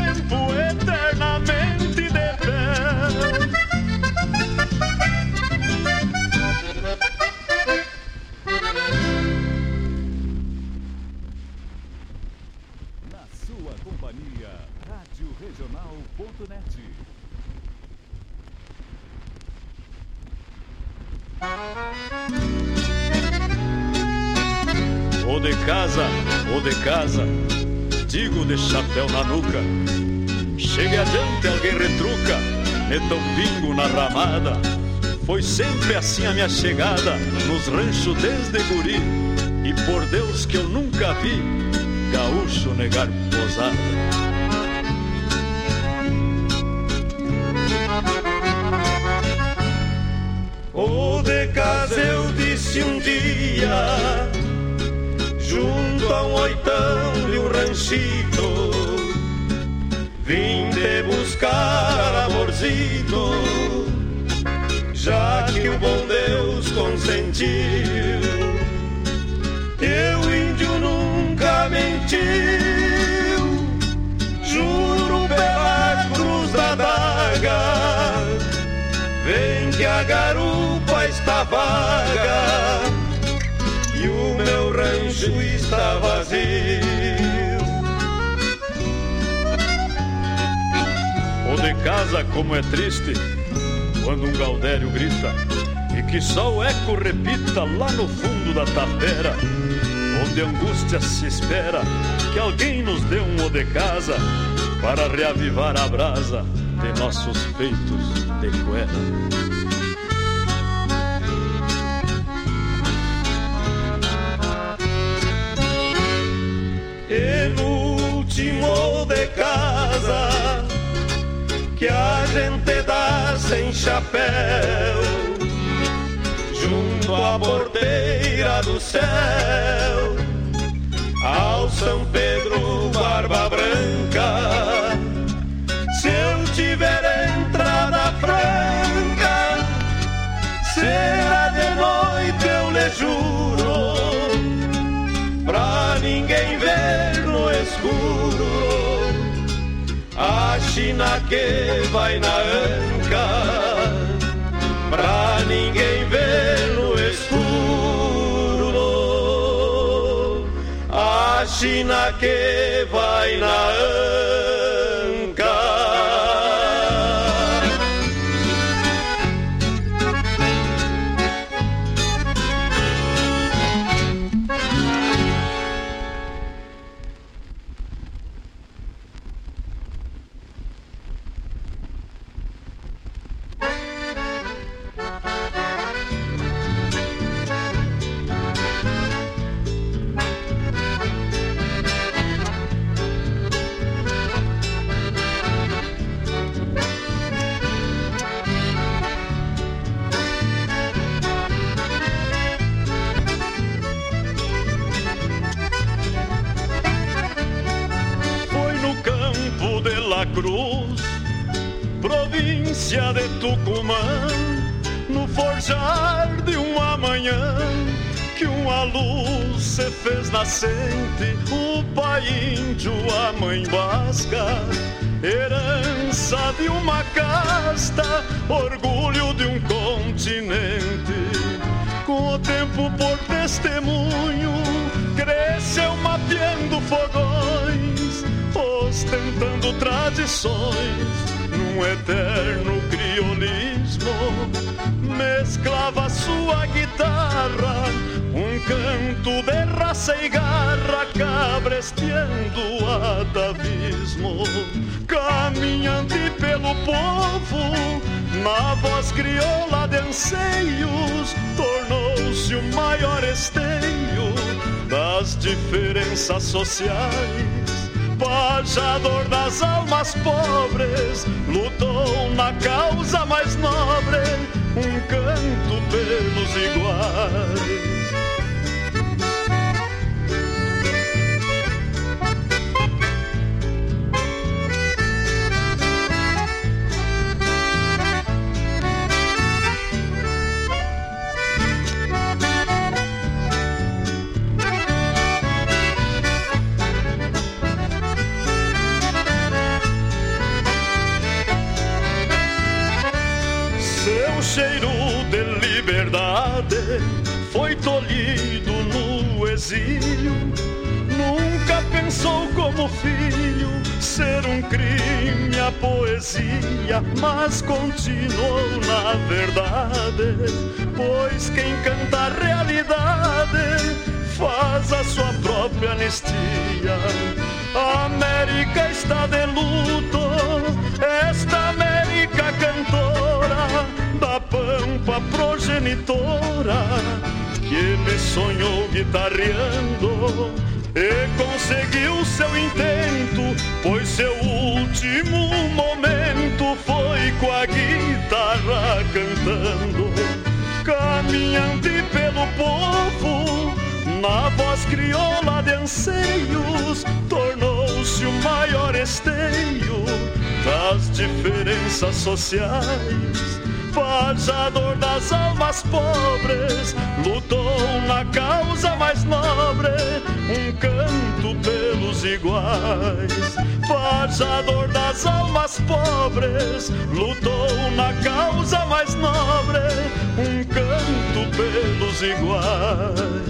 na ramada. Foi sempre assim a minha chegada, nos ranchos desde guri. E por Deus que eu nunca vi, gaúcho negar posada. O de casa eu disse um dia, junto a um oitão de um ranchito, vim te buscar amorcito, já que o bom Deus consentiu. Eu índio nunca mentiu, juro pela cruz da daga. Vem que a garupa está vaga e o meu rancho está vazio. O de casa como é triste quando um gaudério grita e que só o eco repita lá no fundo da tapera, onde angústia se espera que alguém nos dê um o de casa para reavivar a brasa de nossos peitos de cuera. E no último de casa que a gente dá sem chapéu, junto à porteira do céu, ao São Pedro Barba Branca. Se eu tiver entrada franca, será de noite, eu lhe juro, pra ninguém ver no escuro. China que vai na anca, pra ninguém ver no escuro. A China que vai na anca. Raça e garra, cabresteando o atavismo. Caminhante pelo povo, na voz crioula de anseios, tornou-se o maior esteio das diferenças sociais pajador das almas pobres, lutou na causa mais nobre, um canto pelos iguais. Poesia, mas continuou na verdade, pois quem canta a realidade faz a sua própria anistia. A América está de luto, esta América cantora da pampa progenitora que ele sonhou guitarreando e conseguiu seu intento, pois seu último momento foi com a guitarra cantando, caminhante pelo povo, na voz crioula de anseios, tornou-se o maior esteio das diferenças sociais. Pajador das almas pobres, lutou na causa mais nobre, um canto pelos iguais. Pajador das almas pobres, lutou na causa mais nobre, um canto pelos iguais.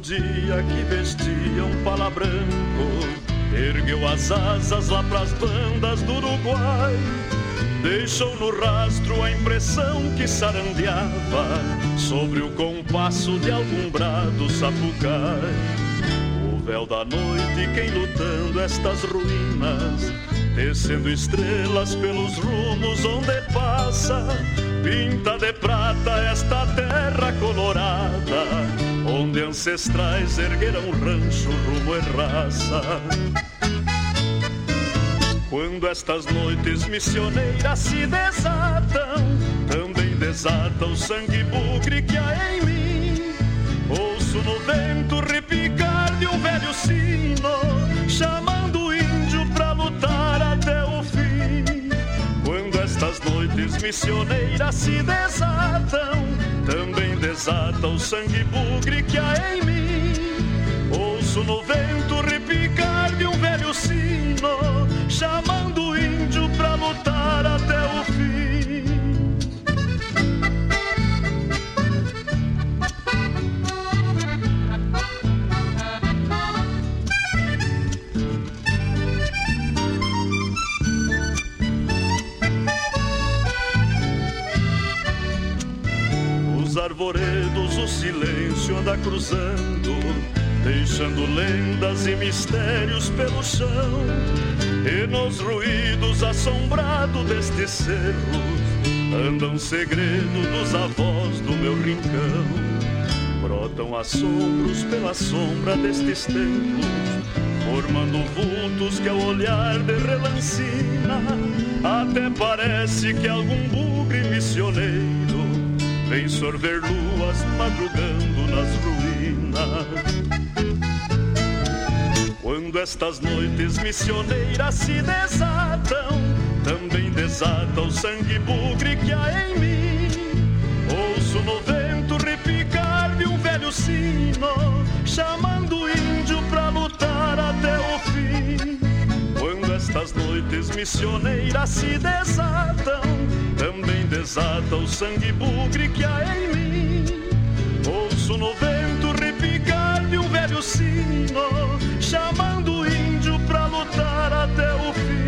Dia que vestia um pala branco Ergueu as asas lá pras bandas do Uruguai Deixou no rastro a impressão que sarandeava Sobre o compasso de algum brado sapucai. O véu da noite quem lutando estas ruínas Tecendo estrelas pelos rumos onde passa Pinta de prata esta terra colorada Onde ancestrais ergueram rancho rumo e raça Quando estas noites missioneiras se desatam Também desata o sangue bugre que há em mim. Ouço no vento repicar de um velho sino, chamando o índio pra lutar até o fim. Quando estas noites missioneiras se desatam, também desata o sangue bugre que há em mim. Ouço no vento repicar de um velho sino, chamando arvoredos, o silêncio anda cruzando, deixando lendas e mistérios pelo chão. E nos ruídos assombrados destes cerros, anda um segredo dos avós do meu rincão. Brotam assombros pela sombra destes templos, formando vultos que ao olhar de relancina, até parece que algum bugre missioneiro vem sorver luas madrugando nas ruínas. Quando estas noites missioneiras se desatam, também desata o sangue bugre que há em mim. Ouço no vento repicar de um velho sino, chamando o índio pra lutar até o fim. Estas noites missioneiras se desatam, também desata o sangue bugre que há em mim. Ouço no vento repicar de um velho sino, chamando o índio pra lutar até o fim.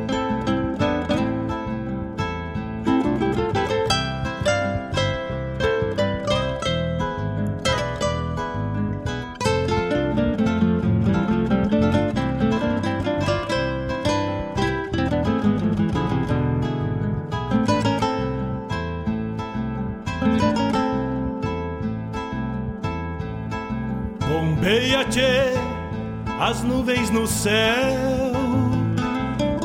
no céu.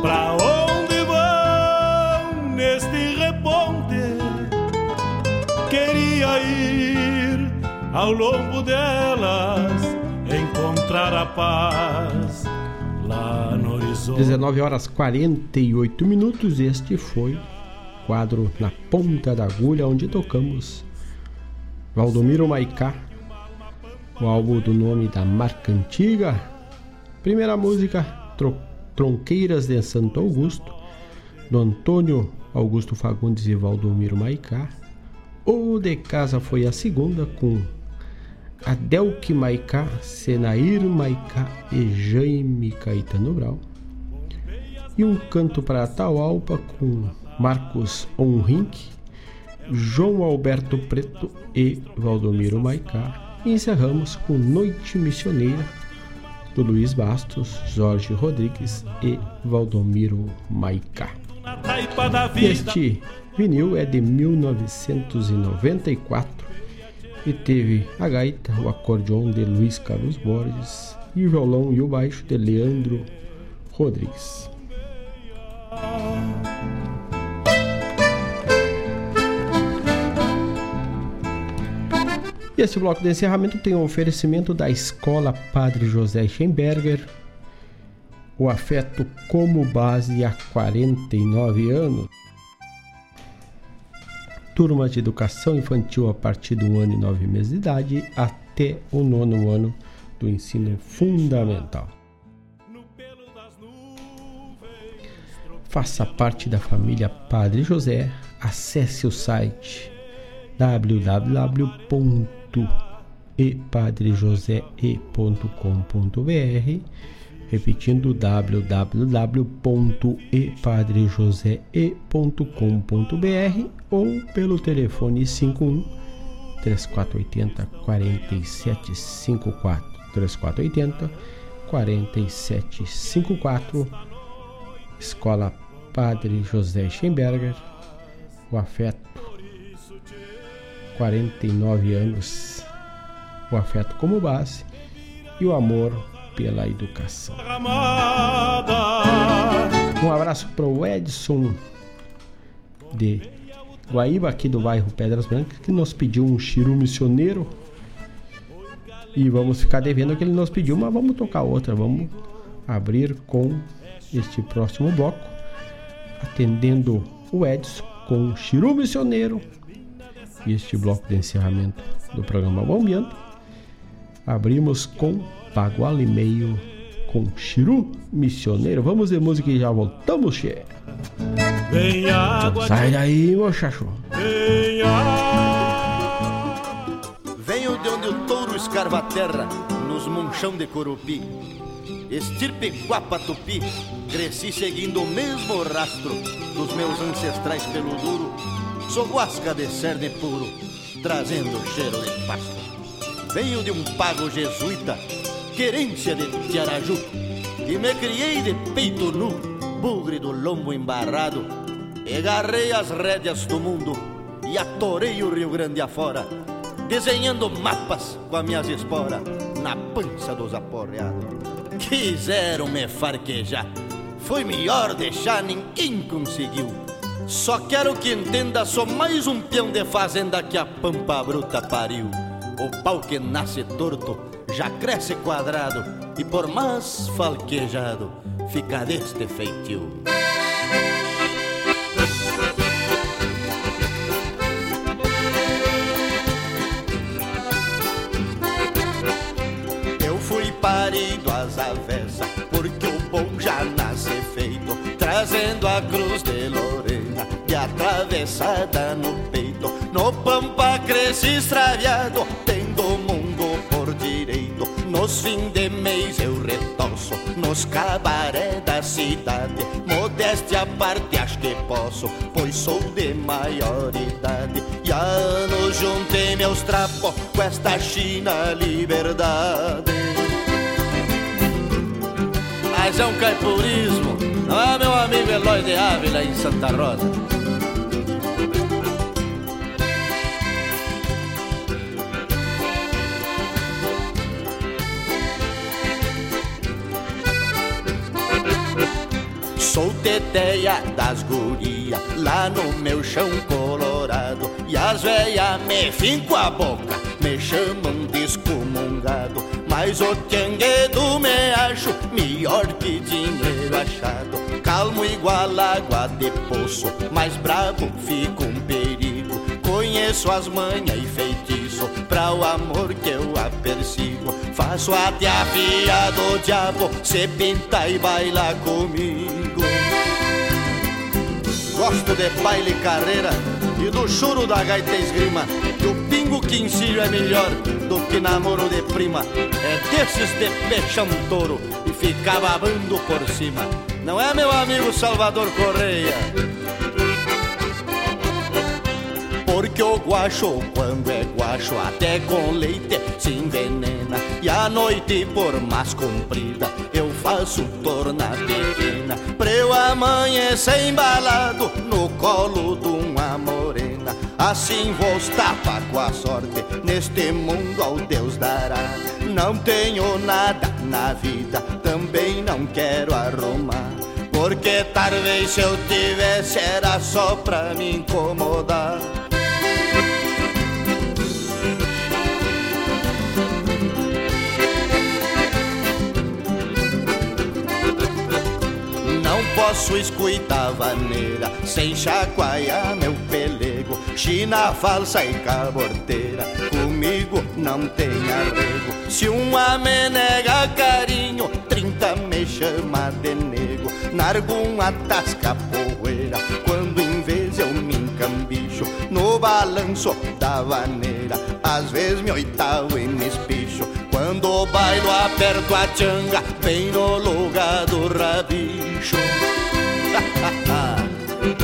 Pra onde vão neste reponte? Queria ir ao longo delas, encontrar a paz lá no horizonte. 19 horas 48 minutos. Este foi o quadro Na Ponta da Agulha, onde tocamos Valdomiro Maicá, o álbum do nome da marca antiga. Primeira música, Tro Tronqueiras de Santo Augusto, do Antônio Augusto Fagundes e Valdomiro Maicá. O de casa foi a segunda, com Adelque Maicá, Senair Maicá e Jaime Caetano Brau. E um canto para Atahualpa com Marcos Onrink, João Alberto Preto e Valdomiro Maicá. E encerramos com Noite Missioneira do Luiz Bastos, Jorge Rodrigues e Valdomiro Maicá. E este vinil é de 1994 e teve a gaita, o acordeon de Luiz Carlos Borges e o violão e o baixo de Leandro Rodrigues. E esse bloco de encerramento tem um oferecimento da Escola Padre José Schemberger, o afeto como base há 49 anos. Turmas de educação infantil a partir do ano e nove meses de idade até o nono ano do ensino fundamental. Faça parte da família Padre José, acesse o site www.epadrejosee.com.br repetindo www.epadrejosee.com.br ou pelo telefone 51 3480 4754 3480 4754 Escola Padre José Schemberger o afeto 49 anos o afeto como base e o amor pela educação. Um abraço para o Edson de Guaíba, aqui do bairro Pedras Brancas, que nos pediu um chiru missioneiro. E vamos ficar devendo o que ele nos pediu, mas vamos tocar outra. Vamos abrir com este próximo bloco, atendendo o Edson com Chiru Missioneiro. E este bloco de encerramento do programa Bombeando. Abrimos com Bagual e Meio com Chiru Missioneiro. Vamos ver música e já voltamos, che. Sai daí, mochacho. Venho de onde o touro escarva a terra, nos monchão de Corupi. Estirpe guapa tupi, cresci seguindo o mesmo rastro dos meus ancestrais pelo duro. Sou guasca de cerne puro, trazendo cheiro de pasto. Venho de um pago jesuíta, querência de Tiaraju, e me criei de peito nu, bugre do lombo embarrado. Agarrei as rédeas do mundo e atorei o Rio Grande afora, desenhando mapas com as minhas esporas na pança dos aporreados. Quiseram me farquejar, foi melhor deixar, ninguém conseguiu. Só quero que entenda, sou mais um peão de fazenda que a pampa bruta pariu. O pau que nasce torto já cresce quadrado e por mais falquejado fica deste feitio. Eu fui parido às avessas porque o bom já nasce feito, trazendo a cruz de Lorena e atravessada no peito. No pampa cresci extraviado, tendo o mundo por direito. Nos fim de mês eu retorço, nos cabaré da cidade. Modéstia à parte, acho que posso, pois sou de maior idade. E há anos juntei meus trapos com esta China liberdade. Mas é um caipurismo, não é meu amigo Eloy de Ávila em Santa Rosa? Sou teteia das guria lá no meu chão colorado. E as velhas me finco a boca, me chamam de excomungado. Mas o tianguedo me acho melhor que dinheiro achado. Calmo igual água de poço, mais bravo fico um perigo. Conheço as manhas e feitiço pra o amor que eu apersigo Faço até a via do diabo, se pinta e baila comigo Gosto de baile carreira e do choro da gaita esgrima. Que o pingo quincilho é melhor do que namoro de prima. É desses de peixão touro e ficar babando por cima. Não é meu amigo Salvador Correia? Porque o guacho, quando é guacho, até com leite se envenena. E à noite, por mais comprida, eu faço torna pequena. Pra eu amanhecer embalado no colo de uma morena. Assim vou estapa com a sorte, neste mundo ao Deus dará. Não tenho nada na vida, também não quero arrumar. Porque talvez se eu tivesse era só pra me incomodar. Posso escutar vaneira sem chacoalhar meu pelego. China falsa e caborteira, comigo não tem arrego. Se uma me nega carinho, trinta me chama de nego. Nargo uma tasca poeira, quando em vez eu me encambicho no balanço da vaneira. Às vezes me oitavo e me espicho Quando bailo aperto a tchanga Bem no lugar do rabicho. <laughs>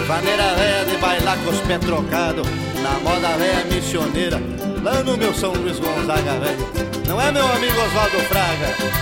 Maneira velha de bailar com os pés trocados. Na moda velha missioneira Lá no meu São Luís Gonzaga, velho Não é meu amigo Oswaldo Fraga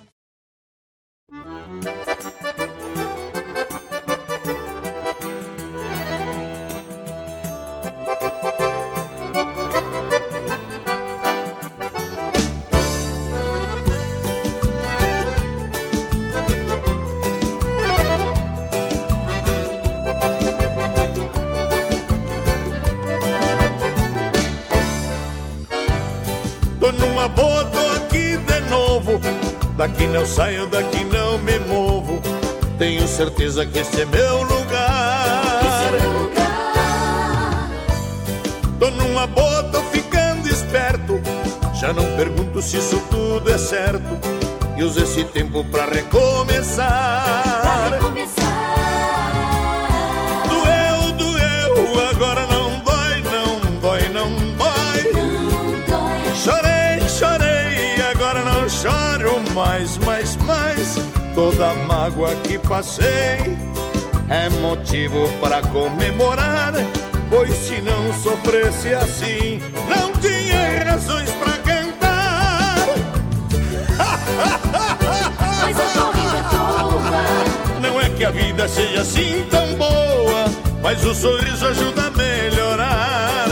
Daqui não saio, daqui não me movo. Tenho certeza que este é meu lugar. Tô numa boa, tô ficando esperto. Já não pergunto se isso tudo é certo. E uso esse tempo pra recomeçar. Doeu, Toda mágoa que passei é motivo para comemorar. Pois se não sofresse assim, não tinha razões pra cantar. Mas tô rindo à toa. Não é que a vida seja assim tão boa, mas o sorriso ajuda a melhorar.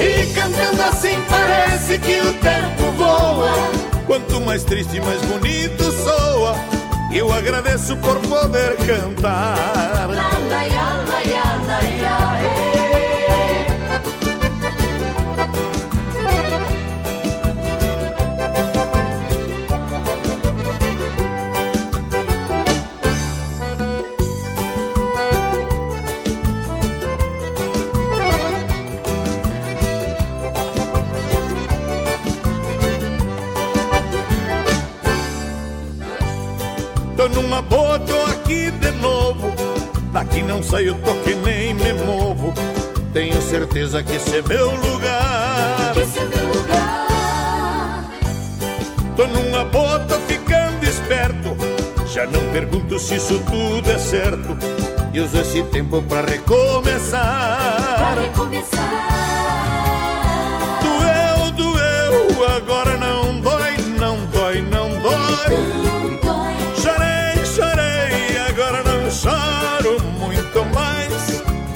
E cantando assim parece que o tempo voa. Quanto mais triste, mais bonito soa. Eu agradeço por poder cantar. La, la, ya, Não saio, tô que nem me movo. Tenho certeza que esse é meu lugar. Esse é meu lugar. Tô numa boa, tô ficando esperto. Já não pergunto se isso tudo é certo. E uso esse tempo pra recomeçar. Pra recomeçar.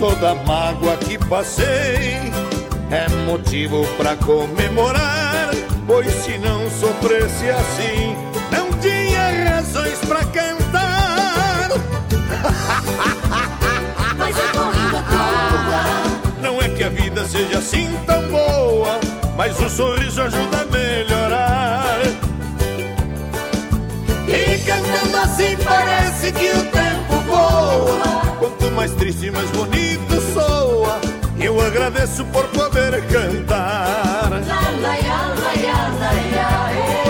Toda mágoa que passei é motivo pra comemorar. Pois se não sofresse assim, não tinha razões pra cantar. <laughs> Mas eu tô rindo à toa. Não é que a vida seja assim tão boa, mas o sorriso ajuda a melhorar. E cantando assim parece que o tempo voa. Quanto mais triste, mais bonito soa. Eu agradeço por poder cantar. La, la, ya, la, ya, la, ya, eh.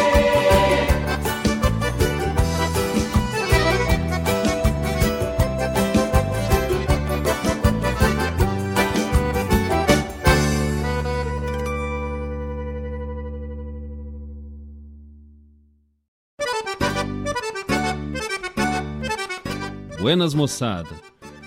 Buenas moçada,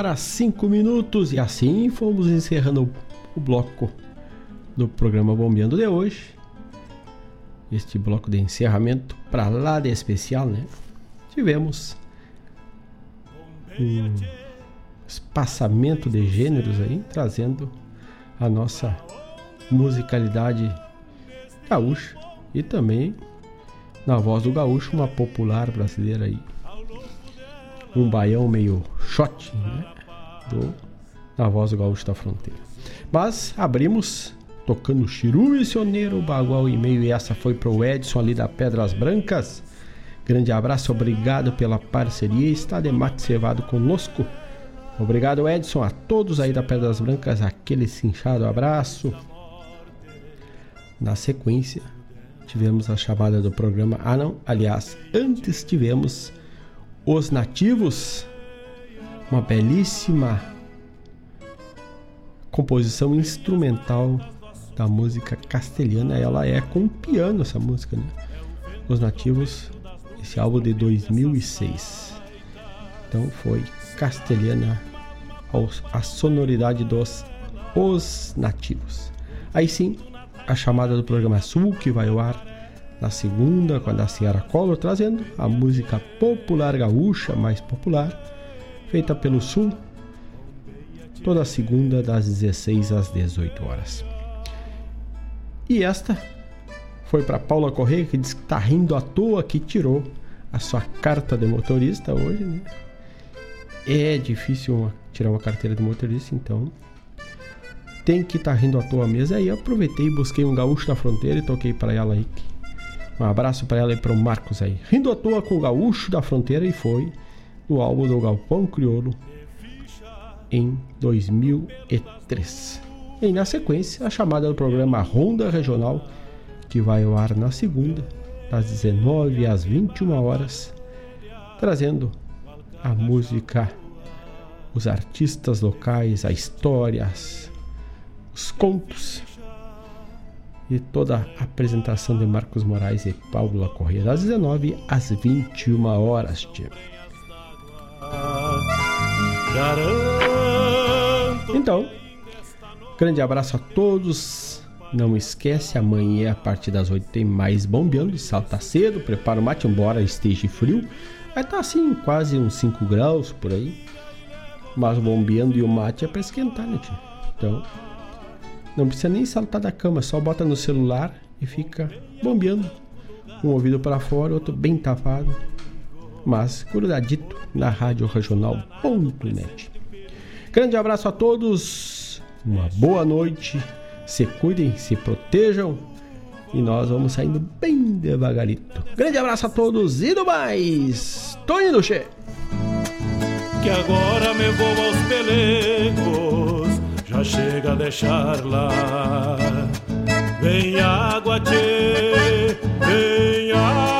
Horas 5 minutos e assim fomos encerrando o bloco do programa Bombeando de hoje. Este bloco de encerramento para lá de especial, né? Tivemos um espaçamento de gêneros aí, trazendo a nossa musicalidade gaúcha e também na voz do gaúcho uma popular brasileira aí um baião meio shot, né? Do, voz do Gaúcho da Fronteira. Mas abrimos tocando Chiru Missioneiro, Bagual e meio, e essa foi pro Edson ali da Pedras Brancas. Grande abraço, obrigado pela parceria. Está de mate cevado conosco. Obrigado, Edson, a todos aí da Pedras Brancas, aquele cinchado abraço. Na sequência, tivemos a chamada do programa. Ah, não, aliás, antes tivemos os Nativos, uma belíssima composição instrumental da música castelhana. Ela é com piano, essa música, né? Os Nativos, esse álbum de 2006. Então foi castelhana a sonoridade dos Os Nativos. Aí sim, a chamada do programa Sul, que vai ao ar na segunda com a da Sierra Collor, trazendo a música popular gaúcha, mais popular, feita pelo Sul, toda segunda das 16 às 18 horas. E esta foi para Paula Correia, que diz que está rindo à toa que tirou a sua carta de motorista hoje, né? É difícil tirar uma carteira de motorista, então tem que estar tá rindo à toa mesmo. Aí aproveitei, busquei um gaúcho na fronteira e toquei para ela aí que um abraço para ela e para o Marcos aí. Rindo à toa com o Gaúcho da Fronteira e foi no álbum do Galpão Crioulo em 2003. E na sequência, a chamada do programa Ronda Regional, que vai ao ar na segunda, das 19 às 21 horas, trazendo a música, os artistas locais, as histórias, os contos e toda a apresentação de Marcos Moraes e Paula Corrêa, das 19 às 21 horas. Tia. Então, grande abraço a todos. Não esquece, amanhã a partir das 8 tem mais bombeando. Salta cedo, prepara o mate, embora esteja frio. Vai estar tá assim, quase uns 5 graus por aí. Mas o bombeando e o mate é para esquentar, né, tia? Então, não precisa nem saltar da cama, só bota no celular e fica bombeando. Um ouvido para fora, outro bem tapado. Mas grudadito na rádio regional.net. Grande abraço a todos, uma boa noite, se cuidem, se protejam e nós vamos saindo bem devagarito. Grande abraço a todos e do mais, indo, che! Que agora me vou aos pelegos já chega a deixar lá. Vem água, tchê, vem água.